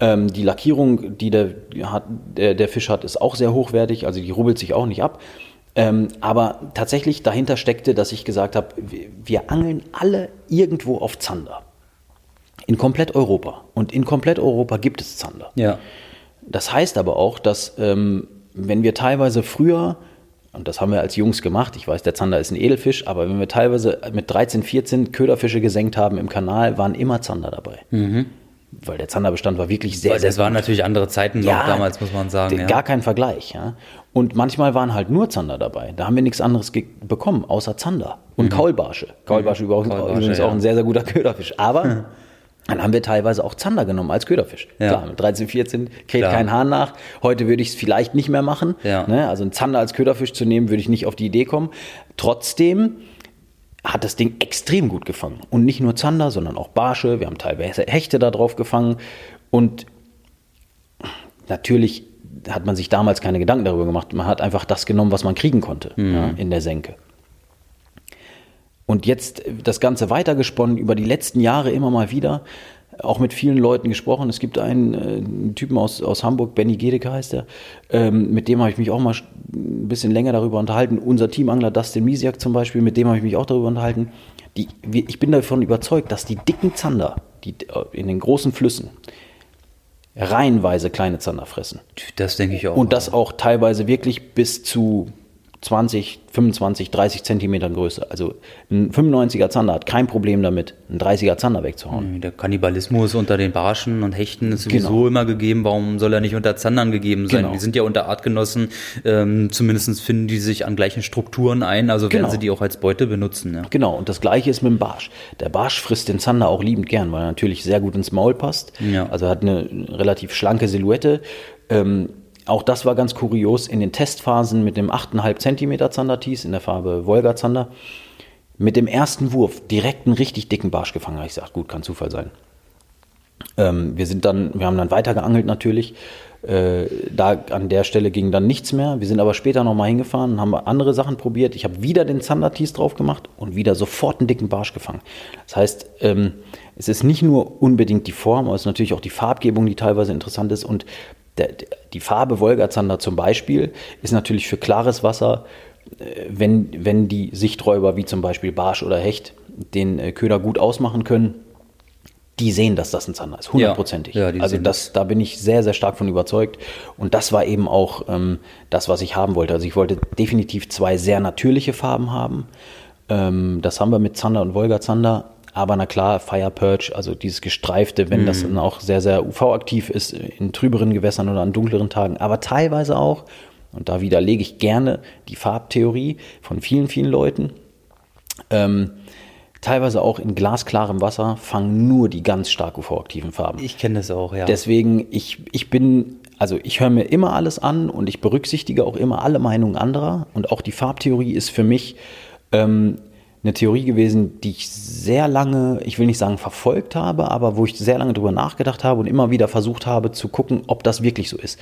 Ähm, die Lackierung, die der, hat, der, der, Fisch hat, ist auch sehr hochwertig, also die rubbelt sich auch nicht ab. Ähm, aber tatsächlich dahinter steckte, dass ich gesagt habe, wir, wir angeln alle irgendwo auf Zander. In komplett Europa. Und in komplett Europa gibt es Zander. Ja. Das heißt aber auch, dass ähm, wenn wir teilweise früher, und das haben wir als Jungs gemacht, ich weiß, der Zander ist ein Edelfisch, aber wenn wir teilweise mit 13, 14 Köderfische gesenkt haben im Kanal, waren immer Zander dabei. Mhm. Weil der Zanderbestand war wirklich sehr, Weil sehr. Das waren natürlich andere Zeiten noch ja, damals, muss man sagen. Gar ja. kein Vergleich. Ja. Und manchmal waren halt nur Zander dabei. Da haben wir nichts anderes bekommen, außer Zander. Und mhm. Kaulbarsche. Kaulbarsche mhm. übrigens auch ein sehr, sehr guter Köderfisch. Aber Dann haben wir teilweise auch Zander genommen als Köderfisch. Ja. Klar, mit 13, 14 kräht kein Hahn nach. Heute würde ich es vielleicht nicht mehr machen. Ja. Ne? Also einen Zander als Köderfisch zu nehmen, würde ich nicht auf die Idee kommen. Trotzdem hat das Ding extrem gut gefangen. Und nicht nur Zander, sondern auch Barsche. Wir haben teilweise Hechte da drauf gefangen. Und natürlich hat man sich damals keine Gedanken darüber gemacht. Man hat einfach das genommen, was man kriegen konnte mhm. ja, in der Senke. Und jetzt das Ganze weitergesponnen über die letzten Jahre immer mal wieder, auch mit vielen Leuten gesprochen. Es gibt einen, äh, einen Typen aus, aus Hamburg, Benny Gedeke heißt er, ähm, mit dem habe ich mich auch mal ein bisschen länger darüber unterhalten. Unser Teamangler Dustin Misiak zum Beispiel, mit dem habe ich mich auch darüber unterhalten. Die, ich bin davon überzeugt, dass die dicken Zander, die äh, in den großen Flüssen, reihenweise kleine Zander fressen. Das denke ich auch. Und das auch teilweise wirklich bis zu 20, 25, 30 Zentimetern Größe. Also ein 95er Zander hat kein Problem damit, einen 30er Zander wegzuhauen. Der Kannibalismus unter den Barschen und Hechten ist sowieso genau. immer gegeben. Warum soll er nicht unter Zandern gegeben sein? Genau. Die sind ja unter Artgenossen. Ähm, zumindest finden die sich an gleichen Strukturen ein. Also werden genau. sie die auch als Beute benutzen. Ja. Genau. Und das Gleiche ist mit dem Barsch. Der Barsch frisst den Zander auch liebend gern, weil er natürlich sehr gut ins Maul passt. Ja. Also hat eine relativ schlanke Silhouette. Ähm, auch das war ganz kurios in den Testphasen mit dem 8,5 cm Zandertis in der Farbe Wolga Zander. Mit dem ersten Wurf direkt einen richtig dicken Barsch gefangen. Ich gesagt, gut, kann Zufall sein. Ähm, wir sind dann, wir haben dann weiter geangelt natürlich. Äh, da an der Stelle ging dann nichts mehr. Wir sind aber später nochmal hingefahren und haben andere Sachen probiert. Ich habe wieder den Zandertis drauf gemacht und wieder sofort einen dicken Barsch gefangen. Das heißt, ähm, es ist nicht nur unbedingt die Form, aber es ist natürlich auch die Farbgebung, die teilweise interessant ist. Und die Farbe Wolgazander zum Beispiel ist natürlich für klares Wasser wenn, wenn die Sichträuber wie zum Beispiel Barsch oder Hecht den äh, Köder gut ausmachen können, die sehen, dass das ein Zander ist, hundertprozentig. Ja, ja, also das, da bin ich sehr, sehr stark von überzeugt. Und das war eben auch ähm, das, was ich haben wollte. Also ich wollte definitiv zwei sehr natürliche Farben haben. Ähm, das haben wir mit Zander und Wolga Zander. Aber na klar, Fire Purge, also dieses gestreifte, wenn mhm. das dann auch sehr, sehr UV-aktiv ist in trüberen Gewässern oder an dunkleren Tagen, aber teilweise auch, und da widerlege ich gerne die Farbtheorie von vielen, vielen Leuten, ähm, teilweise auch in glasklarem Wasser fangen nur die ganz stark UV-aktiven Farben. Ich kenne das auch, ja. Deswegen, ich, ich bin, also ich höre mir immer alles an und ich berücksichtige auch immer alle Meinungen anderer. Und auch die Farbtheorie ist für mich ähm, eine Theorie gewesen, die ich sehr lange, ich will nicht sagen verfolgt habe, aber wo ich sehr lange drüber nachgedacht habe und immer wieder versucht habe zu gucken, ob das wirklich so ist.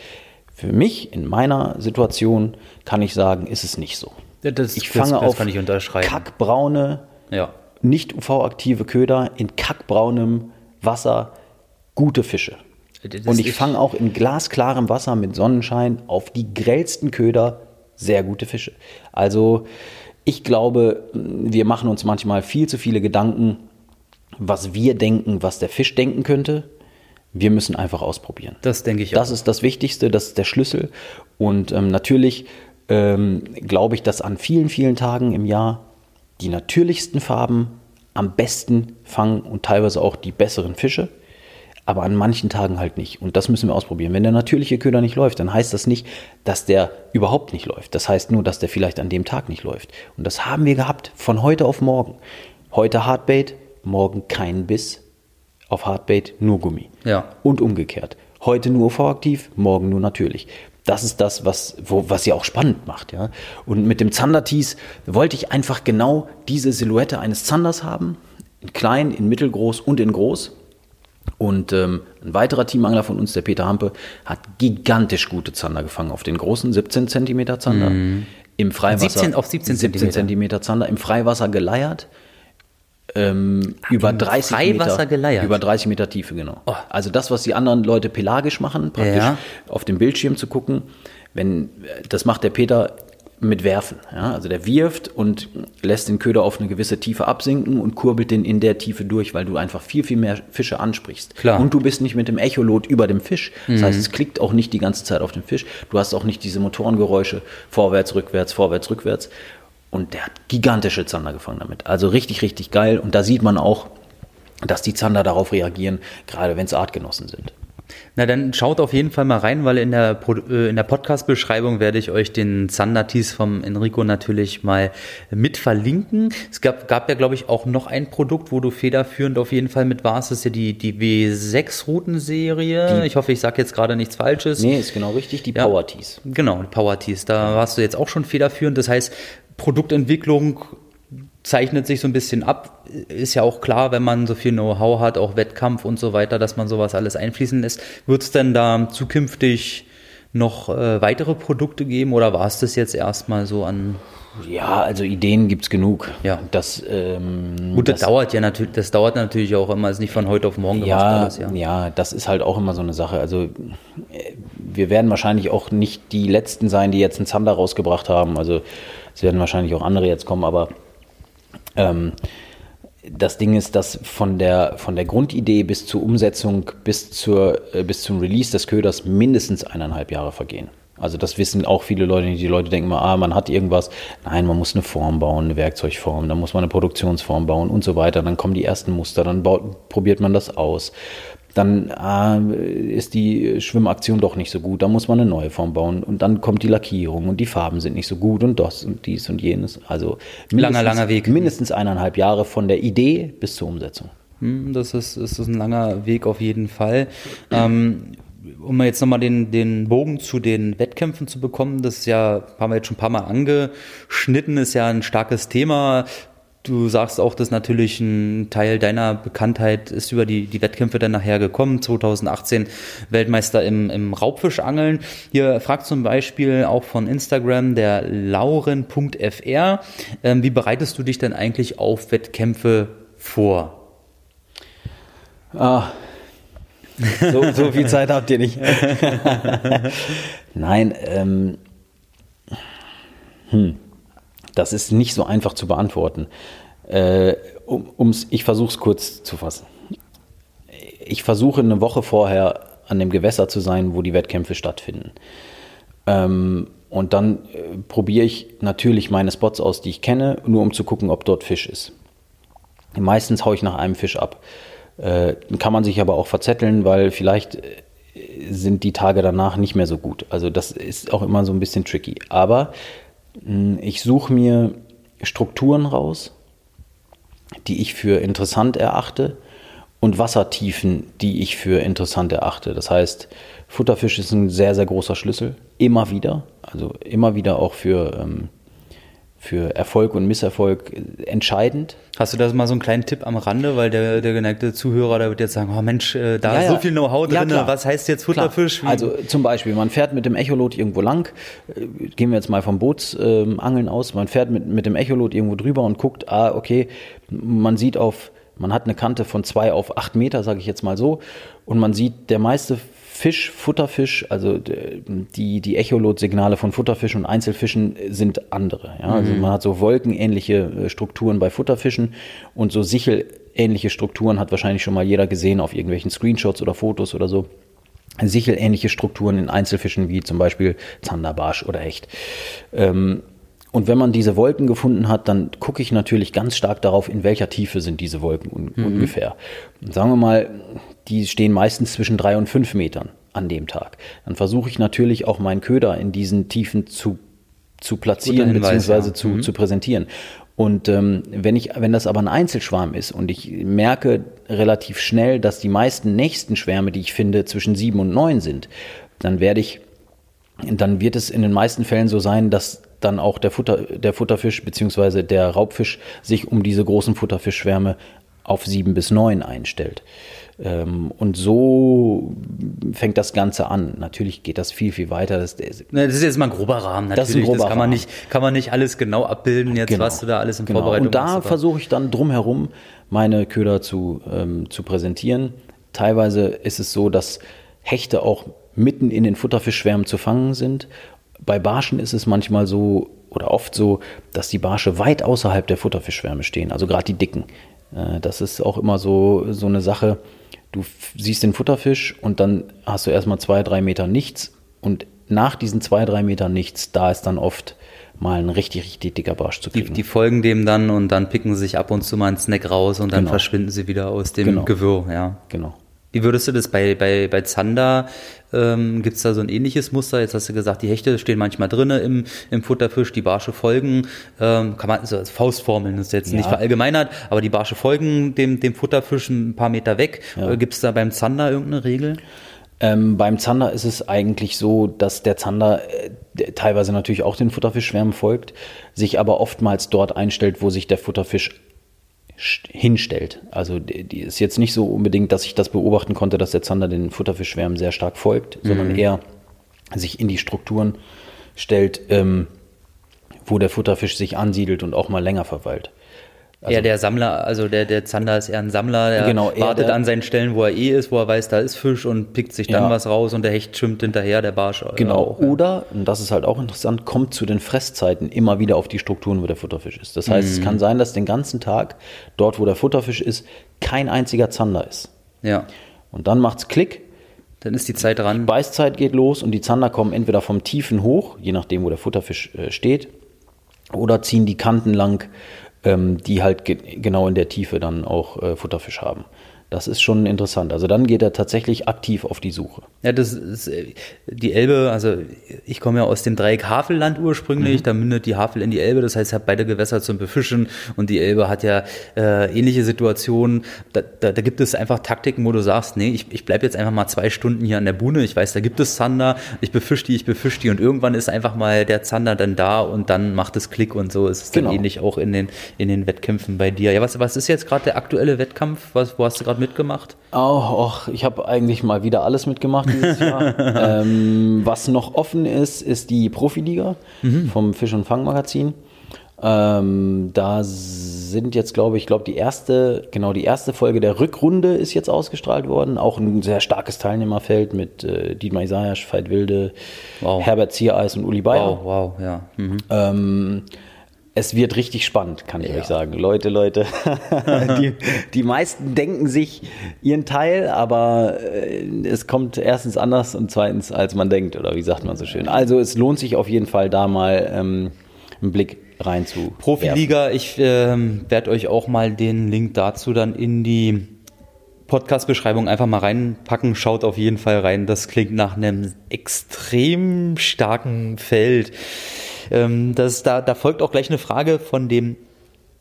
Für mich, in meiner Situation, kann ich sagen, ist es nicht so. Das, ich fange das, das auf kackbraune ja nicht UV-aktive Köder in kackbraunem Wasser gute Fische. Das und ich fange auch in glasklarem Wasser mit Sonnenschein auf die grellsten Köder sehr gute Fische. Also ich glaube, wir machen uns manchmal viel zu viele Gedanken, was wir denken, was der Fisch denken könnte. Wir müssen einfach ausprobieren. Das denke ich auch. Das ist das Wichtigste, das ist der Schlüssel. Und ähm, natürlich ähm, glaube ich, dass an vielen, vielen Tagen im Jahr die natürlichsten Farben am besten fangen und teilweise auch die besseren Fische, aber an manchen Tagen halt nicht. Und das müssen wir ausprobieren. Wenn der natürliche Köder nicht läuft, dann heißt das nicht, dass der überhaupt nicht läuft. Das heißt nur, dass der vielleicht an dem Tag nicht läuft. Und das haben wir gehabt, von heute auf morgen. Heute Hardbait, morgen kein Biss. Auf Hardbait nur Gummi. Ja. Und umgekehrt. Heute nur UV-aktiv, morgen nur natürlich das ist das, was, wo, was sie auch spannend macht. Ja? Und mit dem Zander-Tees wollte ich einfach genau diese Silhouette eines Zanders haben. In klein, in mittelgroß und in groß. Und ähm, ein weiterer Teamangler von uns, der Peter Hampe, hat gigantisch gute Zander gefangen auf den großen 17 cm Zander. Mhm. Im Freiwasser 17 auf 17 cm. 17 cm Zander im Freiwasser geleiert ähm, über 30 Meter, geleiert. über 30 Meter Tiefe, genau. Oh. Also das, was die anderen Leute pelagisch machen, praktisch ja. auf dem Bildschirm zu gucken, wenn, das macht der Peter mit Werfen. Ja? Also der wirft und lässt den Köder auf eine gewisse Tiefe absinken und kurbelt den in der Tiefe durch, weil du einfach viel, viel mehr Fische ansprichst. Klar. Und du bist nicht mit dem Echolot über dem Fisch. Das mhm. heißt, es klickt auch nicht die ganze Zeit auf den Fisch. Du hast auch nicht diese Motorengeräusche vorwärts, rückwärts, vorwärts, rückwärts. Und der hat gigantische Zander gefangen damit. Also richtig, richtig geil. Und da sieht man auch, dass die Zander darauf reagieren, gerade wenn es Artgenossen sind. Na, dann schaut auf jeden Fall mal rein, weil in der, äh, in der Podcast-Beschreibung werde ich euch den Zander-Tees vom Enrico natürlich mal mit verlinken. Es gab, gab ja, glaube ich, auch noch ein Produkt, wo du federführend auf jeden Fall mit warst. Das ist ja die, die W6-Routenserie. Ich hoffe, ich sage jetzt gerade nichts Falsches. Nee, ist genau richtig, die. Ja, genau, die Power Tees. Da warst du jetzt auch schon federführend. Das heißt, Produktentwicklung zeichnet sich so ein bisschen ab. Ist ja auch klar, wenn man so viel Know-how hat, auch Wettkampf und so weiter, dass man sowas alles einfließen lässt. Wird es denn da zukünftig noch äh, weitere Produkte geben oder war es das jetzt erstmal so an ja, also Ideen gibt es genug. Ja. Das, ähm, Gut, das, das, dauert ja natürlich, das dauert natürlich auch immer, ist nicht von heute auf morgen ja, alles, ja. Ja, das ist halt auch immer so eine Sache. Also äh, wir werden wahrscheinlich auch nicht die letzten sein, die jetzt einen Zander rausgebracht haben. Also es werden wahrscheinlich auch andere jetzt kommen, aber ähm, das Ding ist, dass von der, von der Grundidee bis zur Umsetzung, bis, zur, äh, bis zum Release des Köders mindestens eineinhalb Jahre vergehen. Also das wissen auch viele Leute nicht. Die Leute denken mal, ah, man hat irgendwas. Nein, man muss eine Form bauen, eine Werkzeugform, dann muss man eine Produktionsform bauen und so weiter. Dann kommen die ersten Muster, dann baut, probiert man das aus dann äh, ist die Schwimmaktion doch nicht so gut, da muss man eine neue Form bauen und dann kommt die Lackierung und die Farben sind nicht so gut und das und dies und jenes. Also langer, langer Weg. Mindestens eineinhalb Jahre von der Idee bis zur Umsetzung. Hm, das ist, ist ein langer Weg auf jeden Fall. Ähm, um jetzt nochmal den, den Bogen zu den Wettkämpfen zu bekommen, das ist ja, haben wir jetzt schon ein paar Mal angeschnitten, ist ja ein starkes Thema. Du sagst auch, dass natürlich ein Teil deiner Bekanntheit ist über die, die Wettkämpfe dann nachher gekommen. 2018 Weltmeister im, im Raubfischangeln. Hier fragt zum Beispiel auch von Instagram der lauren.fr, ähm, wie bereitest du dich denn eigentlich auf Wettkämpfe vor? Ah, so, so viel Zeit habt ihr nicht. Nein, ähm, hm. Das ist nicht so einfach zu beantworten. Äh, um, ich versuche es kurz zu fassen. Ich versuche eine Woche vorher an dem Gewässer zu sein, wo die Wettkämpfe stattfinden. Ähm, und dann äh, probiere ich natürlich meine Spots aus, die ich kenne, nur um zu gucken, ob dort Fisch ist. Meistens haue ich nach einem Fisch ab. Äh, kann man sich aber auch verzetteln, weil vielleicht äh, sind die Tage danach nicht mehr so gut. Also das ist auch immer so ein bisschen tricky. Aber ich suche mir Strukturen raus, die ich für interessant erachte und Wassertiefen, die ich für interessant erachte. Das heißt, Futterfisch ist ein sehr, sehr großer Schlüssel, immer wieder. Also immer wieder auch für, ähm, für Erfolg und Misserfolg entscheidend. Hast du da mal so einen kleinen Tipp am Rande, weil der, der geneigte Zuhörer, der wird jetzt sagen, oh Mensch, äh, da ja, ist so viel Know-how drin, ja, was heißt jetzt Futterfisch? Also zum Beispiel, man fährt mit dem Echolot irgendwo lang, äh, gehen wir jetzt mal vom Bootsangeln äh, aus, man fährt mit, mit dem Echolot irgendwo drüber und guckt, ah, okay, man sieht auf man hat eine Kante von zwei auf acht Meter, sage ich jetzt mal so. Und man sieht, der meiste Fisch, Futterfisch, also die, die Echolot-Signale von Futterfischen und Einzelfischen sind andere. Ja? Also mhm. man hat so wolkenähnliche äh, Strukturen bei Futterfischen und so sichelähnliche Strukturen hat wahrscheinlich schon mal jeder gesehen auf irgendwelchen Screenshots oder Fotos oder so. Sichelähnliche Strukturen in Einzelfischen wie zum Beispiel Zanderbarsch oder Hecht. Ähm, und wenn man diese Wolken gefunden hat, dann gucke ich natürlich ganz stark darauf, in welcher Tiefe sind diese Wolken un mhm. ungefähr. Und sagen wir mal, die stehen meistens zwischen drei und fünf Metern an dem Tag. Dann versuche ich natürlich auch meinen Köder in diesen Tiefen zu, zu platzieren bzw. Ja. Zu, mhm. zu präsentieren. Und ähm, wenn, ich, wenn das aber ein Einzelschwarm ist und ich merke relativ schnell, dass die meisten nächsten Schwärme, die ich finde, zwischen sieben und neun sind, dann werde ich, dann wird es in den meisten Fällen so sein, dass dann auch der, Futter, der Futterfisch bzw. der Raubfisch sich um diese großen Futterfischschwärme auf sieben bis neun einstellt. Ähm, und so fängt das Ganze an. Natürlich geht das viel, viel weiter. Das, das ist jetzt mal ein grober Rahmen. Natürlich. Das, ist ein grober das kann, man nicht, kann man nicht alles genau abbilden, jetzt genau. was du da alles in genau. Vorbereitung Und da versuche ich dann drumherum meine Köder zu, ähm, zu präsentieren. Teilweise ist es so, dass Hechte auch mitten in den Futterfischschwärmen zu fangen sind bei Barschen ist es manchmal so oder oft so, dass die Barsche weit außerhalb der Futterfischschwärme stehen, also gerade die dicken. Äh, das ist auch immer so, so eine Sache. Du siehst den Futterfisch und dann hast du erstmal zwei, drei Meter nichts und nach diesen zwei, drei Metern nichts, da ist dann oft mal ein richtig, richtig dicker Barsch zu kriegen. Die, die, folgen dem dann und dann picken sie sich ab und zu mal einen Snack raus und dann genau. verschwinden sie wieder aus dem genau. Gewirr, ja. Genau. Wie würdest du das bei, bei, bei Zander, ähm, gibt es da so ein ähnliches Muster? Jetzt hast du gesagt, die Hechte stehen manchmal drinne im, im Futterfisch, die Barsche folgen, ähm, kann man, also Faustformeln ist jetzt ja. nicht verallgemeinert, aber die Barsche folgen dem, dem Futterfisch ein paar Meter weg. Ja. Äh, gibt es da beim Zander irgendeine Regel? Ähm, beim Zander ist es eigentlich so, dass der Zander äh, teilweise natürlich auch den Futterfischschwärmen folgt, sich aber oftmals dort einstellt, wo sich der Futterfisch hinstellt. Also die ist jetzt nicht so unbedingt, dass ich das beobachten konnte, dass der Zander den Futterfischschwärmen sehr stark folgt, mhm. sondern eher sich in die Strukturen stellt, ähm, wo der Futterfisch sich ansiedelt und auch mal länger verweilt. Also, eher der Sammler, also der, der Zander ist eher ein Sammler, der genau, wartet der, an seinen Stellen, wo er eh ist, wo er weiß, da ist Fisch und pickt sich dann ja. was raus und der Hecht schwimmt hinterher, der Barsch. Genau, auch, ja. oder, und das ist halt auch interessant, kommt zu den Fresszeiten immer wieder auf die Strukturen, wo der Futterfisch ist. Das heißt, mhm. es kann sein, dass den ganzen Tag dort, wo der Futterfisch ist, kein einziger Zander ist. Ja. Und dann macht's Klick. Dann ist die Zeit dran. Die Beißzeit geht los und die Zander kommen entweder vom Tiefen hoch, je nachdem, wo der Futterfisch äh, steht, oder ziehen die Kanten lang ähm, die halt ge genau in der Tiefe dann auch äh, Futterfisch haben. Das ist schon interessant. Also dann geht er tatsächlich aktiv auf die Suche. Ja, das ist äh, die Elbe, also ich komme ja aus dem Dreieck Havelland ursprünglich, mhm. da mündet die Havel in die Elbe, das heißt, ich habe beide Gewässer zum Befischen und die Elbe hat ja äh, ähnliche Situationen. Da, da, da, gibt es einfach Taktiken, wo du sagst, nee, ich, ich bleibe jetzt einfach mal zwei Stunden hier an der Buhne, ich weiß, da gibt es Zander, ich befische die, ich befische die und irgendwann ist einfach mal der Zander dann da und dann macht es Klick und so ist es genau. dann ähnlich auch in den, in den Wettkämpfen bei dir. Ja, was, was ist jetzt gerade der aktuelle Wettkampf? Was, wo hast du gerade mitgemacht? Oh, oh ich habe eigentlich mal wieder alles mitgemacht dieses Jahr. ähm, was noch offen ist, ist die Profiliga mhm. vom Fisch- und Fangmagazin. Ähm, da sind jetzt, glaube ich, glaube die erste, genau die erste Folge der Rückrunde ist jetzt ausgestrahlt worden. Auch ein sehr starkes Teilnehmerfeld mit äh, Dietmar Isayasch, Veit Wilde, wow. Herbert Ziereis und Uli Bayer. Wow, wow, ja. Mhm. Ähm, Es wird richtig spannend, kann ich ja. euch sagen. Leute, Leute, die, die meisten denken sich ihren Teil, aber äh, es kommt erstens anders und zweitens, als man denkt, oder wie sagt man so schön. Also es lohnt sich auf jeden Fall da mal ähm, einen Blick rein zu. Profiliga, ich ähm, werde euch auch mal den Link dazu dann in die Podcast-Beschreibung einfach mal reinpacken. Schaut auf jeden Fall rein. Das klingt nach einem extrem starken Feld. Ähm, das, da, da folgt auch gleich eine Frage von dem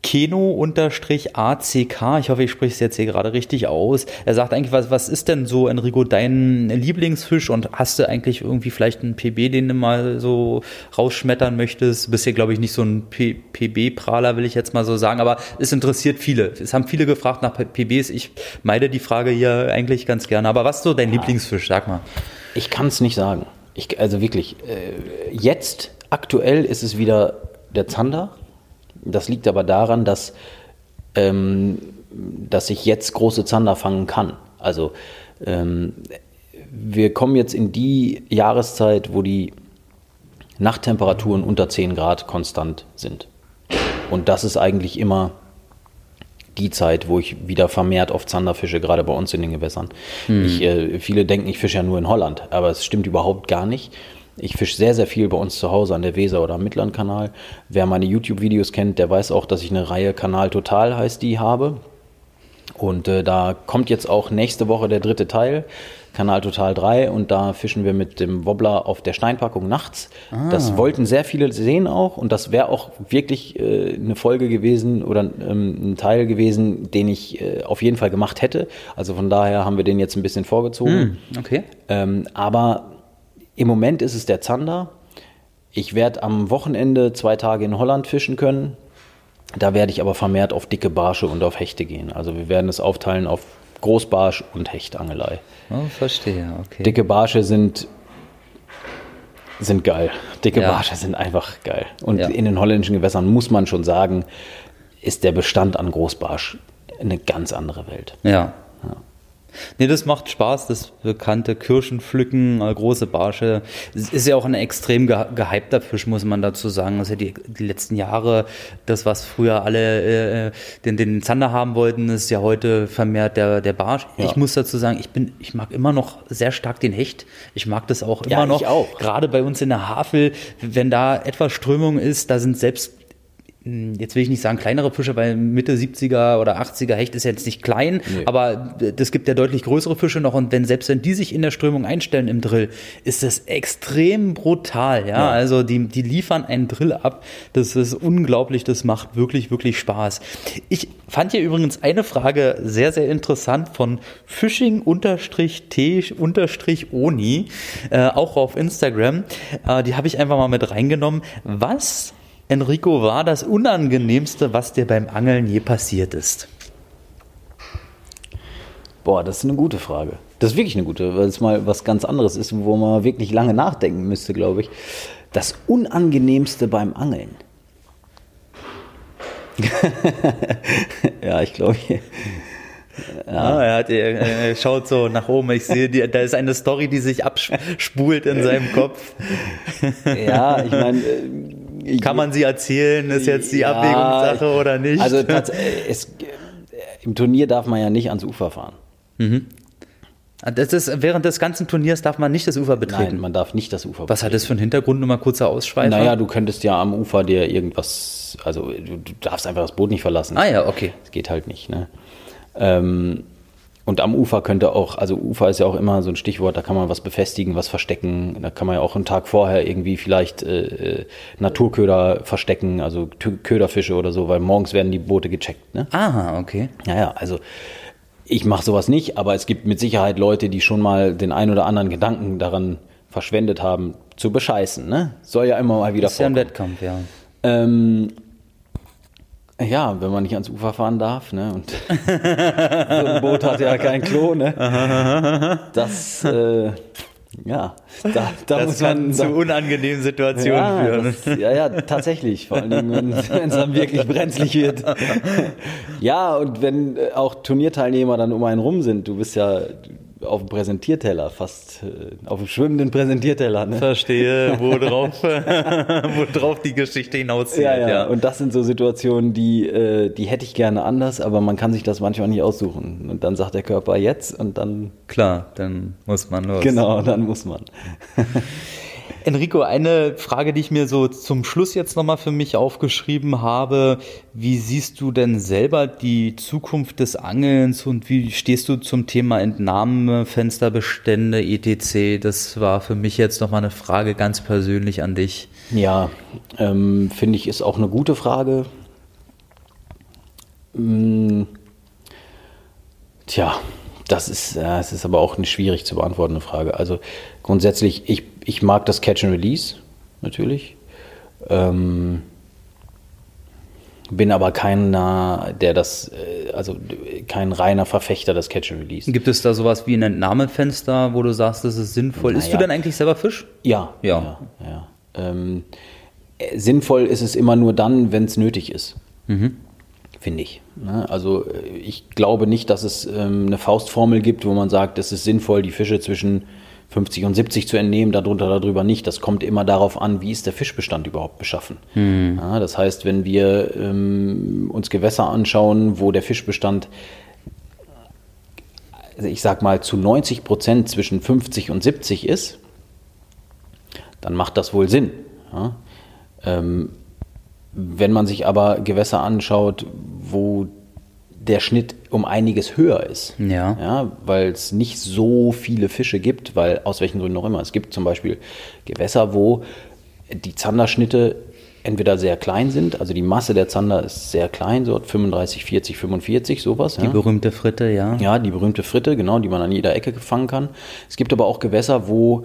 Keno-ACK, ich hoffe, ich spreche es jetzt hier gerade richtig aus. Er sagt eigentlich, was, was ist denn so, Enrico, dein Lieblingsfisch und hast du eigentlich irgendwie vielleicht einen PB, den du mal so rausschmettern möchtest? Du bist ja, glaube ich, nicht so ein PB-Prahler, will ich jetzt mal so sagen, aber es interessiert viele. Es haben viele gefragt nach PBs. Ich meide die Frage hier eigentlich ganz gerne. Aber was ist so dein Lieblingsfisch? Sag mal. Ich kann es nicht sagen. Ich, also wirklich, äh, jetzt Aktuell ist es wieder der Zander. Das liegt aber daran, dass, ähm, dass ich jetzt große Zander fangen kann. Also ähm, wir kommen jetzt in die Jahreszeit, wo die Nachttemperaturen unter 10 Grad konstant sind. Und das ist eigentlich immer die Zeit, wo ich wieder vermehrt auf Zander fische, gerade bei uns in den Gewässern. Hm. Ich, äh, viele denken, ich fische ja nur in Holland, aber es stimmt überhaupt gar nicht. Ich fische sehr, sehr viel bei uns zu Hause an der Weser oder am Mittlernkanal. Wer meine YouTube-Videos kennt, der weiß auch, dass ich eine Reihe Kanal Total heißt, die habe. Und äh, da kommt jetzt auch nächste Woche der dritte Teil, Kanal Total 3, und da fischen wir mit dem Wobbler auf der Steinpackung nachts. Ah. Das wollten sehr viele sehen auch und das wäre auch wirklich äh, eine Folge gewesen oder ähm, ein Teil gewesen, den ich äh, auf jeden Fall gemacht hätte. Also von daher haben wir den jetzt ein bisschen vorgezogen. Mm, okay. Ähm, aber im Moment ist es der Zander. Ich werde am Wochenende zwei Tage in Holland fischen können. Da werde ich aber vermehrt auf dicke Barsche und auf Hechte gehen. Also wir werden es aufteilen auf Großbarsch und Hechtangelei. Oh, verstehe, okay. Dicke Barsche sind, sind geil. Dicke ja. Barsche sind einfach geil. Und ja. in den holländischen Gewässern muss man schon sagen, ist der Bestand an Großbarsch eine ganz andere Welt. Ja, Nee, das macht Spaß, das bekannte Kirschenpflücken, äh, große Barsche. Es ist ja auch ein extrem gehypter Fisch, muss man dazu sagen. Also die, die letzten Jahre, das, was früher alle äh, den, den Zander haben wollten, ist ja heute vermehrt der, der Barsch. Ja. Ich muss dazu sagen, ich bin, ich mag immer noch sehr stark den Hecht. Ich mag das auch immer ja, noch. Auch. Gerade bei uns in der Havel, wenn da etwas Strömung ist, da sind selbst jetzt will ich nicht sagen kleinere Fische, weil Mitte 70er oder 80er Hecht ist jetzt nicht klein, nee. aber es gibt ja deutlich größere Fische noch und wenn selbst wenn die sich in der Strömung einstellen im Drill, ist das extrem brutal, ja? ja. Also die, die liefern einen Drill ab, das ist unglaublich, das macht wirklich, wirklich Spaß. Ich fand hier übrigens eine Frage sehr, sehr interessant von Fishing-T-Oni, äh, auch auf Instagram, äh, die habe ich einfach mal mit reingenommen. Was Enrico, war das Unangenehmste, was dir beim Angeln je passiert ist? Boah, das ist eine gute Frage. Das ist wirklich eine gute, weil es mal was ganz anderes ist, wo man wirklich lange nachdenken müsste, glaube ich. Das Unangenehmste beim Angeln. ja, ich glaube. Ja. Ah, er, hat, er, schaut so nach oben. Ich sehe, die, da ist eine Story, die sich abspult in seinem Kopf. Ja, ich meine, kann man sie erzählen? Ist jetzt die ja, Abwägungssache oder nicht? Also es, im Turnier darf man ja nicht ans Ufer fahren. Mhm. Ah, das ist, während des ganzen Turniers darf man nicht das Ufer betreten. Nein, man darf nicht das Ufer betreten. Was hat das für einen Hintergrund? Nur mal kurzer Ausschweifer. Naja, du könntest ja am Ufer dir irgendwas, also du, du darfst einfach das Boot nicht verlassen. Ah ja, okay. Das geht halt nicht. Ne? Ähm, und am Ufer könnte auch, also Ufer ist ja auch immer so ein Stichwort, da kann man was befestigen, was verstecken. Da kann man ja auch einen Tag vorher irgendwie vielleicht äh, äh Naturköder verstecken, also Köderfische oder so, weil morgens werden die Boote gecheckt. Ne? Aha, okay. Ja, ja, also ich mache sowas nicht, aber es gibt mit Sicherheit Leute, die schon mal den ein oder anderen Gedanken daran verschwendet haben, zu bescheißen. Ne? Soll ja immer mal wieder das ist vorkommen. ja ein Wettkampf, ja. Ähm, ja, wenn man nicht ans Ufer fahren darf, ne? Und so ein Boot hat ja kein Klo, ne? Das, äh, ja, da, da das muss man zu unangenehmen Situationen ja, führen. Das, ja, ja, tatsächlich. Vor allem, wenn es dann wirklich brenzlig wird. Ja, und wenn auch Turnierteilnehmer dann um einen rum sind, du bist ja, auf dem Präsentierteller, fast äh, auf dem schwimmenden Präsentierteller. Ne? Verstehe, worauf, worauf die Geschichte hinauszieht. Ja, ja, ja, und das sind so Situationen, die, äh, die hätte ich gerne anders, aber man kann sich das manchmal nicht aussuchen. Und dann sagt der Körper jetzt und dann. Klar, dann muss man los. Genau, dann muss man. Enrico, eine Frage, die ich mir so zum Schluss jetzt nochmal für mich aufgeschrieben habe. Wie siehst du denn selber die Zukunft des Angelns und wie stehst du zum Thema Entnahme, Fensterbestände, etc.? Das war für mich jetzt nochmal eine Frage ganz persönlich an dich. Ja, ähm, finde ich, ist auch eine gute Frage. Hm, tja, das ist, ja, es ist aber auch eine schwierig zu beantwortende Frage. Also grundsätzlich, ich, ich mag das Catch and Release, natürlich. Ähm, bin aber keiner, der das, äh, also kein reiner Verfechter des Catch and Release. Gibt es da sowas wie ein Entnahmefenster, wo du sagst, das ist sinnvoll? Naja. Isst du denn eigentlich selber Fisch? Ja. Ja. ja, ja. Ähm, sinnvoll ist es immer nur dann, wenn es nötig ist. Mhm. Finde ich. Ne? Also ich glaube nicht, dass es ähm, eine Faustformel gibt, wo man sagt, es ist sinnvoll, die Fische zwischen 50 und 70 zu entnehmen, darunter, darüber nicht. Das kommt immer darauf an, wie ist der Fischbestand überhaupt beschaffen. Mhm. Ja, das heißt, wenn wir ähm, uns Gewässer anschauen, wo der Fischbestand, also ich sag mal, zu 90 Prozent zwischen 50 und 70 ist, dann macht das wohl Sinn. Ja? Ähm, wenn man sich aber Gewässer anschaut, wo der Schnitt um einiges höher ist. Ja. ja weil es nicht so viele Fische gibt, weil aus welchen Gründen auch immer. Es gibt zum Beispiel Gewässer, wo die Zanderschnitte entweder sehr klein sind, also die Masse der Zander ist sehr klein, so 35, 40, 45, sowas. Die ja. berühmte Fritte, ja. Ja, die berühmte Fritte, genau, die man an jeder Ecke gefangen kann. Es gibt aber auch Gewässer, wo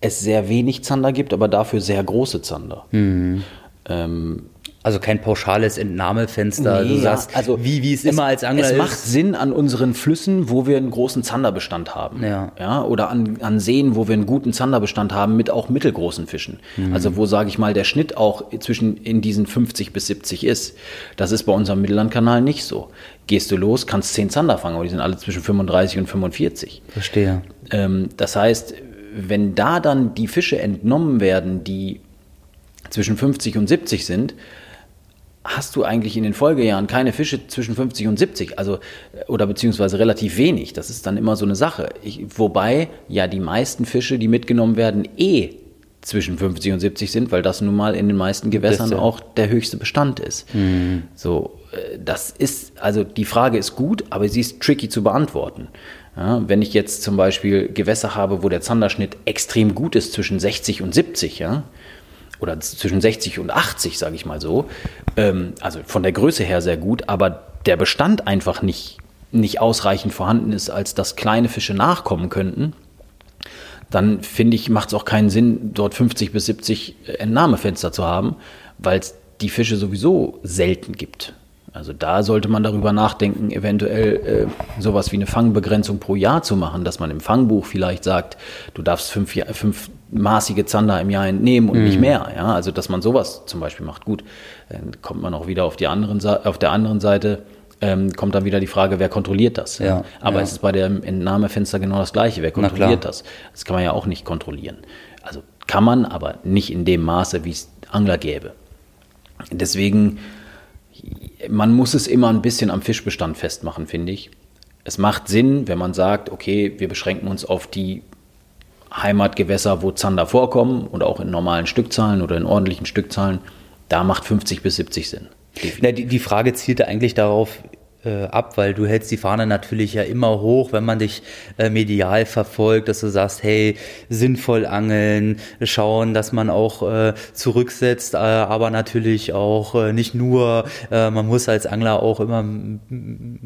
es sehr wenig Zander gibt, aber dafür sehr große Zander. Mhm. Ähm, also kein pauschales Entnahmefenster. Nee, du sagst, ja, also wie, wie es, es, immer als Angler ist. Es macht Sinn an unseren Flüssen, wo wir einen großen Zanderbestand haben. Ja. ja oder an, an Seen, wo wir einen guten Zanderbestand haben mit auch mittelgroßen Fischen. Mhm. Also wo, sage ich mal, der Schnitt auch zwischen in diesen 50 bis 70 ist. Das ist bei unserem Mittellandkanal nicht so. Gehst du los, kannst 10 Zander fangen, aber die sind alle zwischen 35 und 45. Verstehe. Ähm, das heißt, wenn da dann die Fische entnommen werden, die zwischen 50 und 70 sind, hast du eigentlich in den Folgejahren keine Fische zwischen 50 und 70, also oder beziehungsweise relativ wenig. Das ist dann immer so eine Sache. Ich, wobei ja die meisten Fische, die mitgenommen werden, eh zwischen 50 und 70 sind, weil das nun mal in den meisten Gewässern Beste. auch der höchste Bestand ist. Mhm. So, äh, das ist, also die Frage ist gut, aber sie ist tricky zu beantworten. Ja, wenn ich jetzt zum Beispiel Gewässer habe, wo der Zanderschnitt extrem gut ist zwischen 60 und 70, ja, oder zwischen 60 und 80, sage ich mal so. Ähm, also von der Größe her sehr gut, aber der Bestand einfach nicht, nicht ausreichend vorhanden ist, als dass kleine Fische nachkommen könnten, dann finde ich, macht es auch keinen Sinn, dort 50 bis 70 Entnahmefenster zu haben, weil es die Fische sowieso selten gibt. Also da sollte man darüber nachdenken, eventuell äh, sowas wie eine Fangbegrenzung pro Jahr zu machen, dass man im Fangbuch vielleicht sagt, du darfst fünf, fünf maßige Zander im Jahr entnehmen und mhm. nicht mehr. Ja? Also dass man sowas zum Beispiel macht. Gut, dann kommt man auch wieder auf, die anderen, auf der anderen Seite, ähm, kommt dann wieder die Frage, wer kontrolliert das? Ja, Aber ja. es ist bei dem Entnahmefenster genau das Gleiche. Wer kontrolliert das? Das kann man ja auch nicht kontrollieren. Also kann man, aber nicht in dem Maße, wie es Angler gäbe. Deswegen man muss es immer ein bisschen am Fischbestand festmachen, finde ich. Es macht Sinn, wenn man sagt, okay, wir beschränken uns auf die Heimatgewässer, wo Zander vorkommen und auch in normalen Stückzahlen oder in ordentlichen Stückzahlen. Da macht 50 bis 70 Sinn. Ja, die, die Frage zielte eigentlich darauf ab, weil du hältst die Fahne natürlich ja immer hoch, wenn man dich äh, medial verfolgt, dass du sagst, hey, sinnvoll angeln, schauen, dass man auch äh, zurücksetzt, äh, aber natürlich auch äh, nicht nur, äh, man muss als Angler auch immer,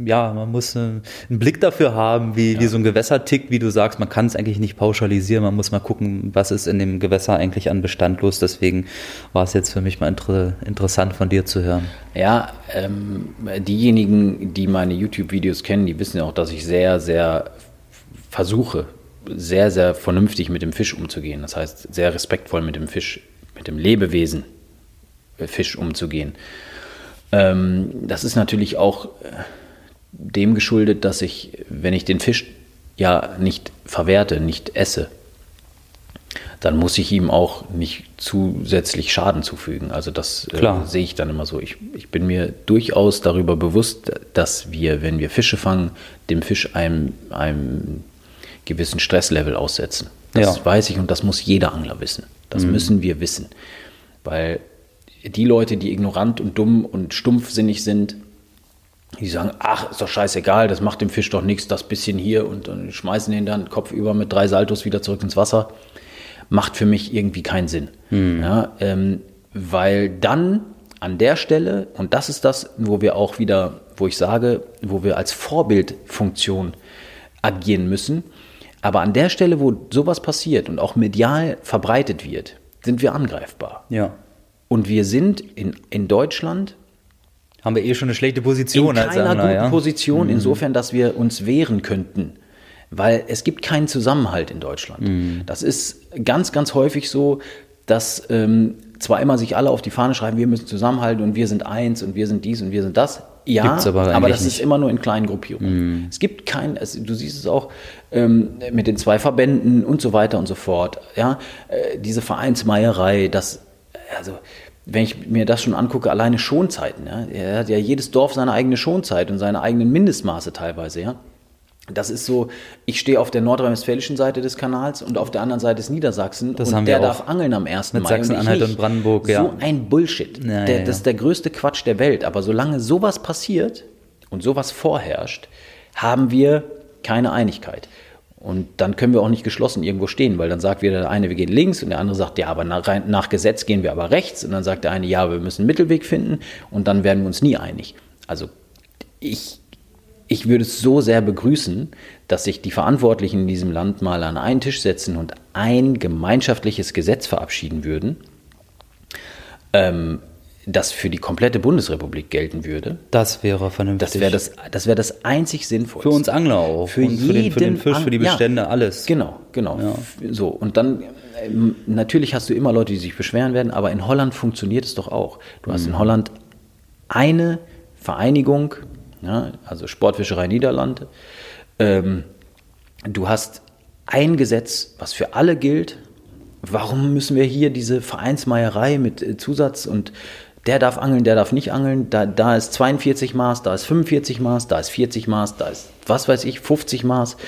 ja, man muss einen Blick dafür haben, wie, ja. wie so ein Gewässer tickt, wie du sagst, man kann es eigentlich nicht pauschalisieren, man muss mal gucken, was ist in dem Gewässer eigentlich an Bestand los, deswegen war es jetzt für mich mal inter interessant von dir zu hören. Ja, ähm, diejenigen, die meine YouTube-Videos kennen, die wissen ja auch, dass ich sehr, sehr versuche, sehr, sehr vernünftig mit dem Fisch umzugehen. Das heißt, sehr respektvoll mit dem Fisch, mit dem Lebewesen äh, Fisch umzugehen. Ähm, das ist natürlich auch äh, dem geschuldet, dass ich, wenn ich den Fisch ja nicht verwerte, nicht esse, dann muss ich ihm auch nicht zusätzlich Schaden zufügen. Also das äh, sehe ich dann immer so. Ich, ich bin mir durchaus darüber bewusst, dass wir, wenn wir Fische fangen, dem Fisch einem, einem gewissen Stresslevel aussetzen. Das ja. weiß ich und das muss jeder Angler wissen. Das mhm. müssen wir wissen. Weil die Leute, die ignorant und dumm und stumpfsinnig sind, die sagen, ach, ist doch scheißegal, das macht dem Fisch doch nichts, das bisschen hier und, und schmeißen den dann Kopf über mit drei Saltos wieder zurück ins Wasser macht für mich irgendwie keinen Sinn. Mhm. Ja, ähm, weil dann an der Stelle, und das ist das, wo wir auch wieder, wo ich sage, wo wir als Vorbildfunktion agieren müssen, aber an der Stelle, wo sowas passiert und auch medial verbreitet wird, sind wir angreifbar. Ja. Und wir sind in, in Deutschland. Haben wir eh schon eine schlechte Position in keiner als Angler, guten ja? Position, mhm. insofern, dass wir uns wehren könnten weil es gibt keinen Zusammenhalt in Deutschland. Mhm. Das ist ganz, ganz häufig so, dass ähm, zwar immer sich alle auf die Fahne schreiben, wir müssen zusammenhalten und wir sind eins und wir sind dies und wir sind das. Ja, aber, aber, das nicht. ist immer nur in kleinen Gruppierungen. Mhm. Es gibt kein, es, du siehst es auch ähm, mit den zwei Verbänden und so weiter und so fort. Ja, äh, diese Vereinsmeierei, das, also wenn ich mir das schon angucke, alleine Schonzeiten. Ja, er hat ja jedes Dorf seine eigene Schonzeit und seine eigenen Mindestmaße teilweise. Ja, das ist so, ich stehe auf der nordrhein-westfälischen Seite des Kanals und auf der anderen Seite ist Niedersachsen das und der darf angeln am 1. Mit Mai. Sachsen-Anhalt und, und, Brandenburg, ja. So ein Bullshit. Ja, der, ja. Das ist der größte Quatsch der Welt. Aber solange sowas passiert und sowas vorherrscht, haben wir keine Einigkeit. Und dann können wir auch nicht geschlossen irgendwo stehen, weil dann sagt wieder der eine, wir gehen links und der andere sagt, ja, aber nach, nach Gesetz gehen wir aber rechts. Und dann sagt der eine, ja, wir müssen einen Mittelweg finden und dann werden wir uns nie einig. Also ich ich würde es so sehr begrüßen, dass sich die Verantwortlichen in diesem Land mal an einen Tisch setzen und ein gemeinschaftliches Gesetz verabschieden würden, ähm, das für die komplette Bundesrepublik gelten würde. Das wäre vernünftig. Das wäre das, das, wär das einzig Sinnvolle. Für uns Angler auch. Für, und für, den, für den Fisch, für die Bestände, ja, alles. Genau, genau. Ja. So, und dann, ähm, natürlich hast du immer Leute, die sich beschweren werden, aber in Holland funktioniert es doch auch. Du hast mhm. in Holland eine Vereinigung, ja, also Sportfischerei Niederlande. Ähm, du hast ein Gesetz, was für alle gilt. Warum müssen wir hier diese Vereinsmeierei mit äh, Zusatz und der darf angeln, der darf nicht angeln, da, da ist 42 Maß, da ist 45 Maß, da ist 40 Maß, da ist, was weiß ich, 50 Maß.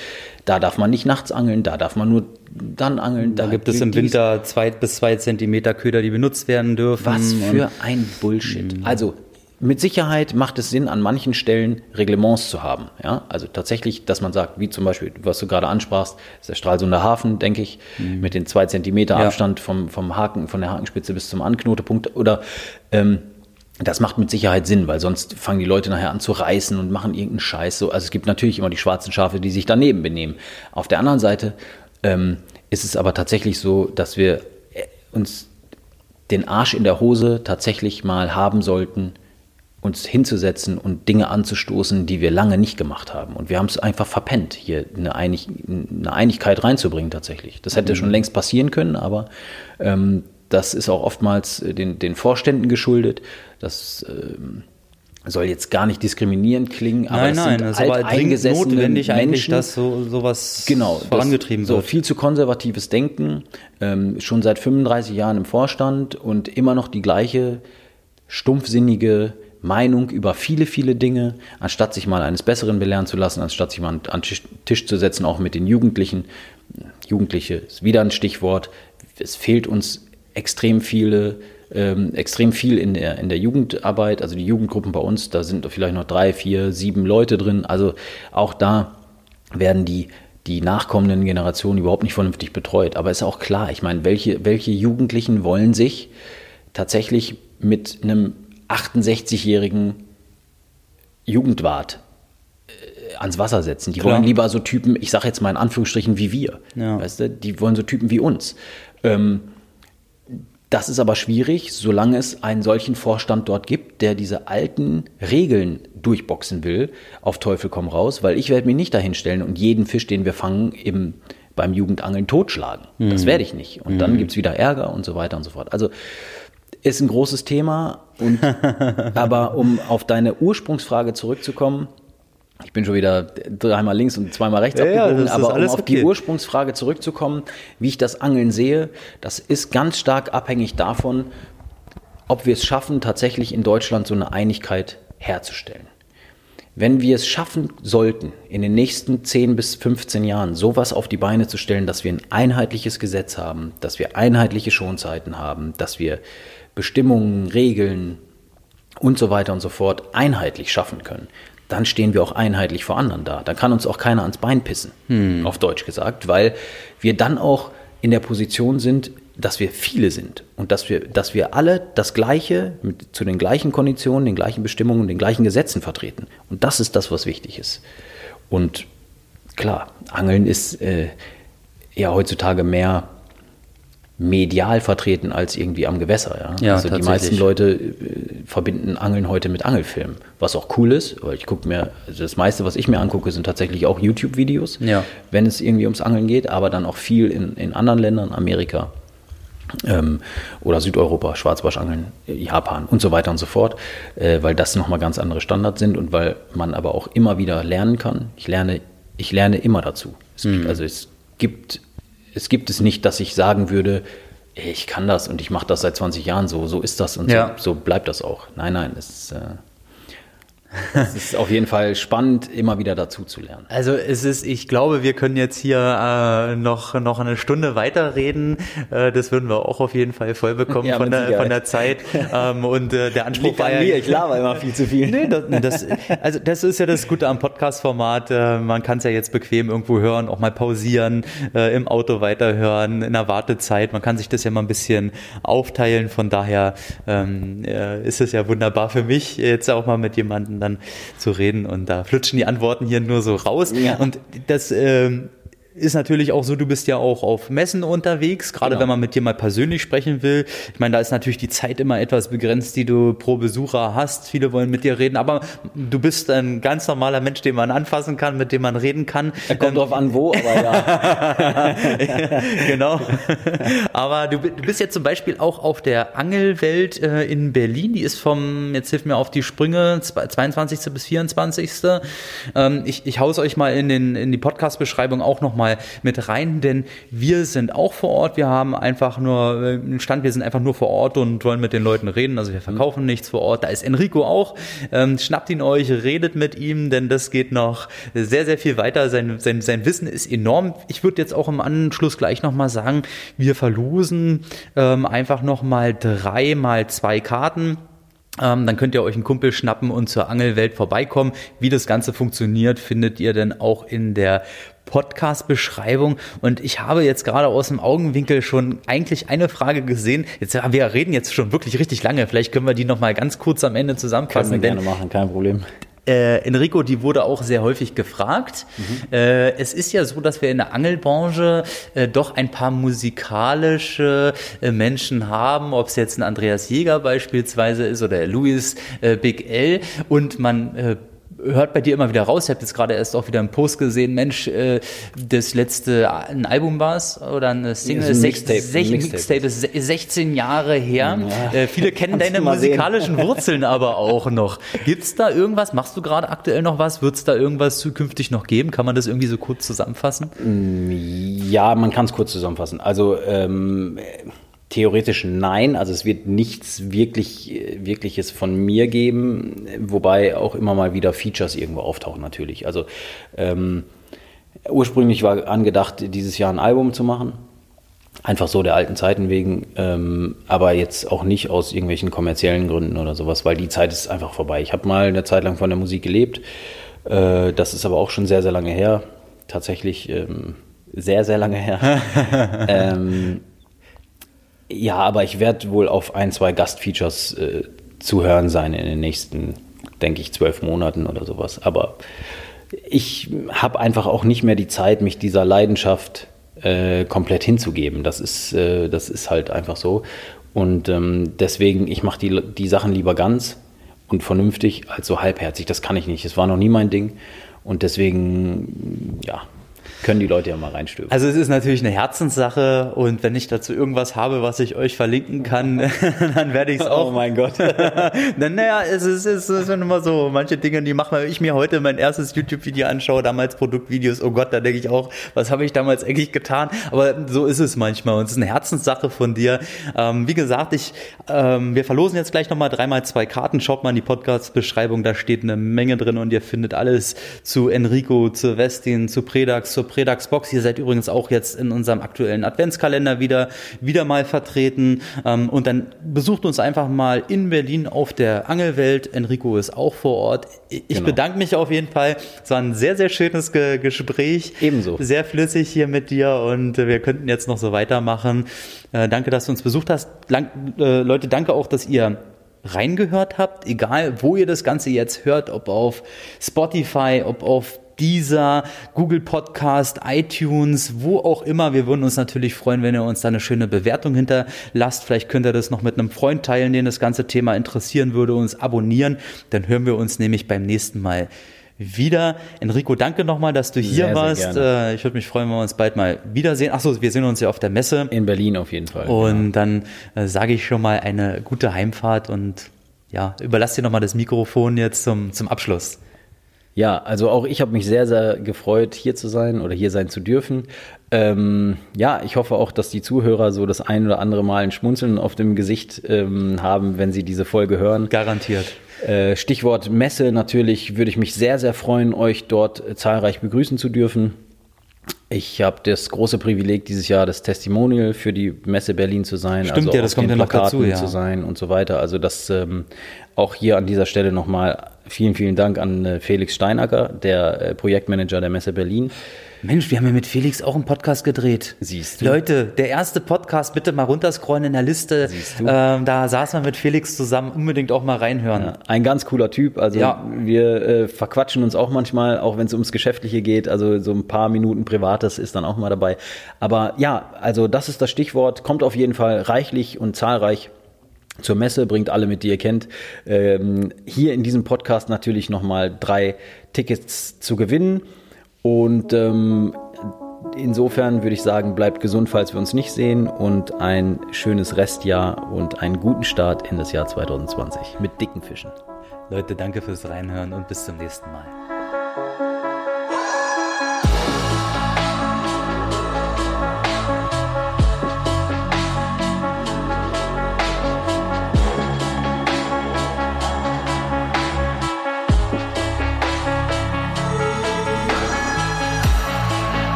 Da darf man nicht nachts angeln, da darf man nur dann angeln. Da, da gibt es im Winter zwei bis zwei Zentimeter Köder, die benutzt werden dürfen. Was für ein Bullshit. Also mit Sicherheit macht es Sinn, an manchen Stellen Reglements zu haben. Ja? Also tatsächlich, dass man sagt, wie zum Beispiel, was du gerade ansprachst, ist der Stralsunder Hafen, denke ich, mhm. mit den zwei Zentimeter ja. Abstand vom, vom Haken, von der Hakenspitze bis zum Anknotepunkt. Oder ähm, das macht mit Sicherheit Sinn, weil sonst fangen die Leute nachher an zu reißen und machen irgendeinen Scheiß. So. Also es gibt natürlich immer die schwarzen Schafe, die sich daneben benehmen. Auf der anderen Seite ähm, ist es aber tatsächlich so, dass wir äh, uns den Arsch in der Hose tatsächlich mal haben sollten, uns hinzusetzen und Dinge anzustoßen, die wir lange nicht gemacht haben. Und wir haben es einfach verpennt, hier eine, Einig eine Einigkeit reinzubringen tatsächlich. Das hätte mhm. schon längst passieren können, aber ähm, das ist auch oftmals den, den Vorständen geschuldet. Das ähm, soll jetzt gar nicht diskriminierend klingen, aber nein, nein, es ist aber notwendig Menschen, eigentlich, dass so sowas genau, vorangetrieben das, wird. So viel zu konservatives Denken, ähm, schon seit 35 Jahren im Vorstand und immer noch die gleiche stumpfsinnige Meinung über viele, viele Dinge, anstatt sich mal eines Besseren belehren zu lassen, anstatt sich mal an den Tisch zu setzen, auch mit den Jugendlichen. Jugendliche ist wieder ein Stichwort. Es fehlt uns extrem viele, ähm, extrem viel in der, in der Jugendarbeit, also die Jugendgruppen bei uns, da sind vielleicht noch drei, vier, sieben Leute drin. Also auch da werden die, die nachkommenden Generationen überhaupt nicht vernünftig betreut. Aber ist auch klar, ich meine, welche, welche Jugendlichen wollen sich tatsächlich mit einem 68-jährigen Jugendwart äh, ans Wasser setzen. Die Klar. wollen lieber so Typen, ich sage jetzt mal in Anführungsstrichen, wie wir. Ja. Weißt du? Die wollen so Typen wie uns. Ähm, das ist aber schwierig, solange es einen solchen Vorstand dort gibt, der diese alten Regeln durchboxen will, auf Teufel komm raus, weil ich werde mich nicht dahinstellen und jeden Fisch, den wir fangen, im, beim Jugendangeln totschlagen. Mhm. Das werde ich nicht. Und mhm. dann gibt es wieder Ärger und so weiter und so fort. Also ist ein großes Thema. Und, aber um auf deine Ursprungsfrage zurückzukommen, Ich bin schon wieder dreimal links und zweimal rechts ja, abgebogen, ja, aber um auf okay. die Ursprungsfrage zurückzukommen, wie ich das Angeln sehe, das ist ganz stark abhängig davon, ob wir es schaffen, tatsächlich in Deutschland so eine Einigkeit herzustellen. Wenn wir es schaffen sollten, in den nächsten 10 bis 15 Jahren sowas auf die Beine zu stellen, dass wir ein einheitliches Gesetz haben, dass wir einheitliche Schonzeiten haben, dass wir Bestimmungen, Regeln und so weiter und so fort einheitlich schaffen können, dann stehen wir auch einheitlich vor anderen da. Dann kann uns auch keiner ans Bein pissen, auf Deutsch gesagt, weil wir dann auch in der Position sind, dass wir viele sind und dass wir, dass wir alle das Gleiche mit, zu den gleichen Konditionen, den gleichen Bestimmungen, den gleichen Gesetzen vertreten. Und das ist das, was wichtig ist. Und klar, Angeln ist äh, ja heutzutage mehr medial vertreten als irgendwie am Gewässer. Ja? Ja, also die meisten Leute äh, verbinden Angeln heute mit Angelfilmen, was auch cool ist, weil ich gucke mir, also das meiste, was ich mir angucke, sind tatsächlich auch YouTube-Videos, Ja. wenn es irgendwie ums Angeln geht, aber dann auch viel in, in anderen Ländern, Amerika ähm, oder Südeuropa, Schwarzbarschangeln, äh, Japan und so weiter und so fort, äh, weil das nochmal ganz andere Standards sind und weil man aber auch immer wieder lernen kann. Ich lerne, ich lerne immer dazu. Es, Mhm. Also es gibt, es gibt es nicht, dass ich sagen würde, ey, ich kann das und ich mache das seit 20 Jahren so, so ist das und Ja. so, so bleibt das auch. Nein, nein, es, äh, es ist auf jeden Fall spannend, immer wieder dazu zu lernen. Also es ist, ich glaube, wir können jetzt hier äh, noch, noch eine Stunde weiterreden. Äh, das würden wir auch auf jeden Fall voll bekommen Ja, von, der, Sicherheit. von der Zeit. Ähm, und äh, der Anspruch war ja, ich laber immer viel zu viel. Nee, das, das, also das ist ja das Gute am Podcast-Format. Äh, man kann es ja jetzt bequem irgendwo hören, auch mal pausieren, äh, im Auto weiterhören, in der Wartezeit. Man kann sich das ja mal ein bisschen aufteilen. Von daher ähm, äh, ist es ja wunderbar für mich, jetzt auch mal mit jemandem dann zu reden. Und da flutschen die Antworten hier nur so raus. Ja. Und das ähm, ist natürlich auch so, du bist ja auch auf Messen unterwegs, gerade Genau. wenn man mit dir mal persönlich sprechen will. Ich meine, da ist natürlich die Zeit immer etwas begrenzt, die du pro Besucher hast. Viele wollen mit dir reden, aber du bist ein ganz normaler Mensch, den man anfassen kann, mit dem man reden kann. Kommt Ähm, drauf an, wo, aber ja. genau. Aber du, du bist jetzt zum Beispiel auch auf der Angelwelt äh, in Berlin. Die ist vom, jetzt hilf mir auf die Sprünge, zwei- 22. bis 24. Ähm, ich, ich hau's euch mal in, den, in die Podcast-Beschreibung auch nochmal mit rein, denn wir sind auch vor Ort. Wir haben einfach nur äh, einen Stand, wir sind einfach nur vor Ort und wollen mit den Leuten reden. Also wir verkaufen nichts vor Ort. Da ist Enrico auch. Ähm, schnappt ihn euch, redet mit ihm, denn das geht noch sehr, sehr viel weiter. Sein, sein, sein Wissen ist enorm. Ich würde jetzt auch im Anschluss gleich nochmal sagen, wir verlosen ähm, einfach nochmal drei mal zwei Karten. Ähm, dann könnt ihr euch einen Kumpel schnappen und zur Angelwelt vorbeikommen. Wie das Ganze funktioniert, findet ihr dann auch in der Podcast-Beschreibung. Und ich habe jetzt gerade aus dem Augenwinkel schon eigentlich eine Frage gesehen. Jetzt, wir reden jetzt schon wirklich richtig lange. Vielleicht können wir die noch mal ganz kurz am Ende Können zusammenfassen. wir denn gerne machen, kein Problem. äh, Enrico, die wurde auch sehr häufig gefragt. Äh, es ist ja so, dass wir in der Angelbranche äh, doch ein paar musikalische äh, Menschen haben, ob es jetzt ein Andreas Jäger beispielsweise ist oder Louis äh, Big L und man äh, hört bei dir immer wieder raus. Ich habe jetzt gerade erst auch wieder einen Post gesehen. Mensch, äh, das letzte ein Album war es oder eine Single? Ja, so ein Mixtape, sech- Mixtape. Ist se- 16 Jahre her. Äh, viele kennen Kannst deine musikalischen Wurzeln aber auch noch. Gibt's da irgendwas? Machst du gerade aktuell noch was? Wird es da irgendwas zukünftig noch geben? Kann man das irgendwie so kurz zusammenfassen? Ja, man kann es kurz zusammenfassen. Also ähm, theoretisch nein. Also es wird nichts wirklich, Wirkliches von mir geben, wobei auch immer mal wieder Features irgendwo auftauchen natürlich. Also ähm, ursprünglich war angedacht, dieses Jahr ein Album zu machen. Einfach so der alten Zeiten wegen, ähm, aber jetzt auch nicht aus irgendwelchen kommerziellen Gründen oder sowas, weil die Zeit ist einfach vorbei. Ich habe mal eine Zeit lang von der Musik gelebt, äh, das ist aber auch schon sehr, sehr lange her. Tatsächlich ähm, sehr, sehr lange her. ja, aber ich werde wohl auf ein, zwei Gastfeatures äh, zu hören sein in den nächsten, denke ich, zwölf Monaten oder sowas. Aber ich habe einfach auch nicht mehr die Zeit, mich dieser Leidenschaft äh, komplett hinzugeben. Das ist, äh, das ist halt einfach so. Und ähm, deswegen, ich mache die, die Sachen lieber ganz und vernünftig als so halbherzig. Das kann ich nicht. Es war noch nie mein Ding. Und deswegen, ja, Können die Leute ja mal reinstöbern. Also es ist natürlich eine Herzenssache und wenn ich dazu irgendwas habe, was ich euch verlinken kann, dann werde ich es auch. Oh mein Gott. dann, naja, es ist, es ist immer so, manche Dinge, die machen, wenn ich mir heute mein erstes YouTube-Video anschaue, damals Produktvideos, oh Gott, da denke ich auch, was habe ich damals eigentlich getan? Aber so ist es manchmal und es ist eine Herzenssache von dir. Ähm, wie gesagt, ich, ähm, wir verlosen jetzt gleich nochmal dreimal zwei Karten. Schaut mal in die Podcast-Beschreibung, da steht eine Menge drin und ihr findet alles zu Enrico, zu Westin, zu Predax, zur Predax Box. Ihr seid übrigens auch jetzt in unserem aktuellen Adventskalender wieder, wieder mal vertreten. Ähm, und dann besucht uns einfach mal in Berlin auf der Angelwelt. Enrico ist auch vor Ort. Ich genau. bedanke mich auf jeden Fall. Es war ein sehr, sehr schönes Ge Gespräch. Ebenso. Sehr flüssig hier mit dir und wir könnten jetzt noch so weitermachen. Äh, danke, dass du uns besucht hast. Lang, äh, Leute, danke auch, dass ihr reingehört habt, egal wo ihr das Ganze jetzt hört, ob auf Spotify, ob auf dieser Google Podcast, iTunes, wo auch immer. Wir würden uns natürlich freuen, wenn ihr uns da eine schöne Bewertung hinterlasst. Vielleicht könnt ihr das noch mit einem Freund teilen, den das ganze Thema interessieren würde, uns abonnieren. Dann hören wir uns nämlich beim nächsten Mal wieder. Enrico, danke nochmal, dass du hier sehr, warst. Sehr äh, ich würde mich freuen, wenn wir uns bald mal wiedersehen. Achso, wir sehen uns ja auf der Messe. In Berlin auf jeden Fall. Und ja. dann äh, sage ich schon mal eine gute Heimfahrt und ja, überlass dir nochmal das Mikrofon jetzt zum, zum Abschluss. Ja, also auch ich habe mich sehr, sehr gefreut, hier zu sein oder hier sein zu dürfen. Ähm, ja, ich hoffe auch, dass die Zuhörer so das ein oder andere Mal ein Schmunzeln auf dem Gesicht ähm, haben, wenn sie diese Folge hören. Garantiert. Äh, Stichwort Messe natürlich würde ich mich sehr, sehr freuen, euch dort zahlreich begrüßen zu dürfen. Ich habe das große Privileg, dieses Jahr das Testimonial für die Messe Berlin zu sein. Stimmt, also ja, das kommt ja noch dazu, ja. zu sein und so weiter. Also das ähm, auch hier an dieser Stelle nochmal vielen, vielen Dank an äh, Felix Steinacker, der äh, Projektmanager der Messe Berlin. Mensch, wir haben ja mit Felix auch einen Podcast gedreht. Siehst du. Leute, der erste Podcast, bitte mal runterscrollen in der Liste. Siehst du. Ähm, da saßen wir mit Felix zusammen, unbedingt auch mal reinhören. Ja, ein ganz cooler Typ. Also ja. wir äh, verquatschen uns auch manchmal, auch wenn es ums Geschäftliche geht. Also so ein paar Minuten Privates ist dann auch mal dabei. Aber ja, also das ist das Stichwort. Kommt auf jeden Fall reichlich und zahlreich zur Messe, bringt alle mit, die ihr kennt. Ähm, hier in diesem Podcast natürlich nochmal drei Tickets zu gewinnen. Und ähm, insofern würde ich sagen, bleibt gesund, falls wir uns nicht sehen und ein schönes Restjahr und einen guten Start in das Jahr 2020 mit dicken Fischen. Leute, danke fürs Reinhören und bis zum nächsten Mal.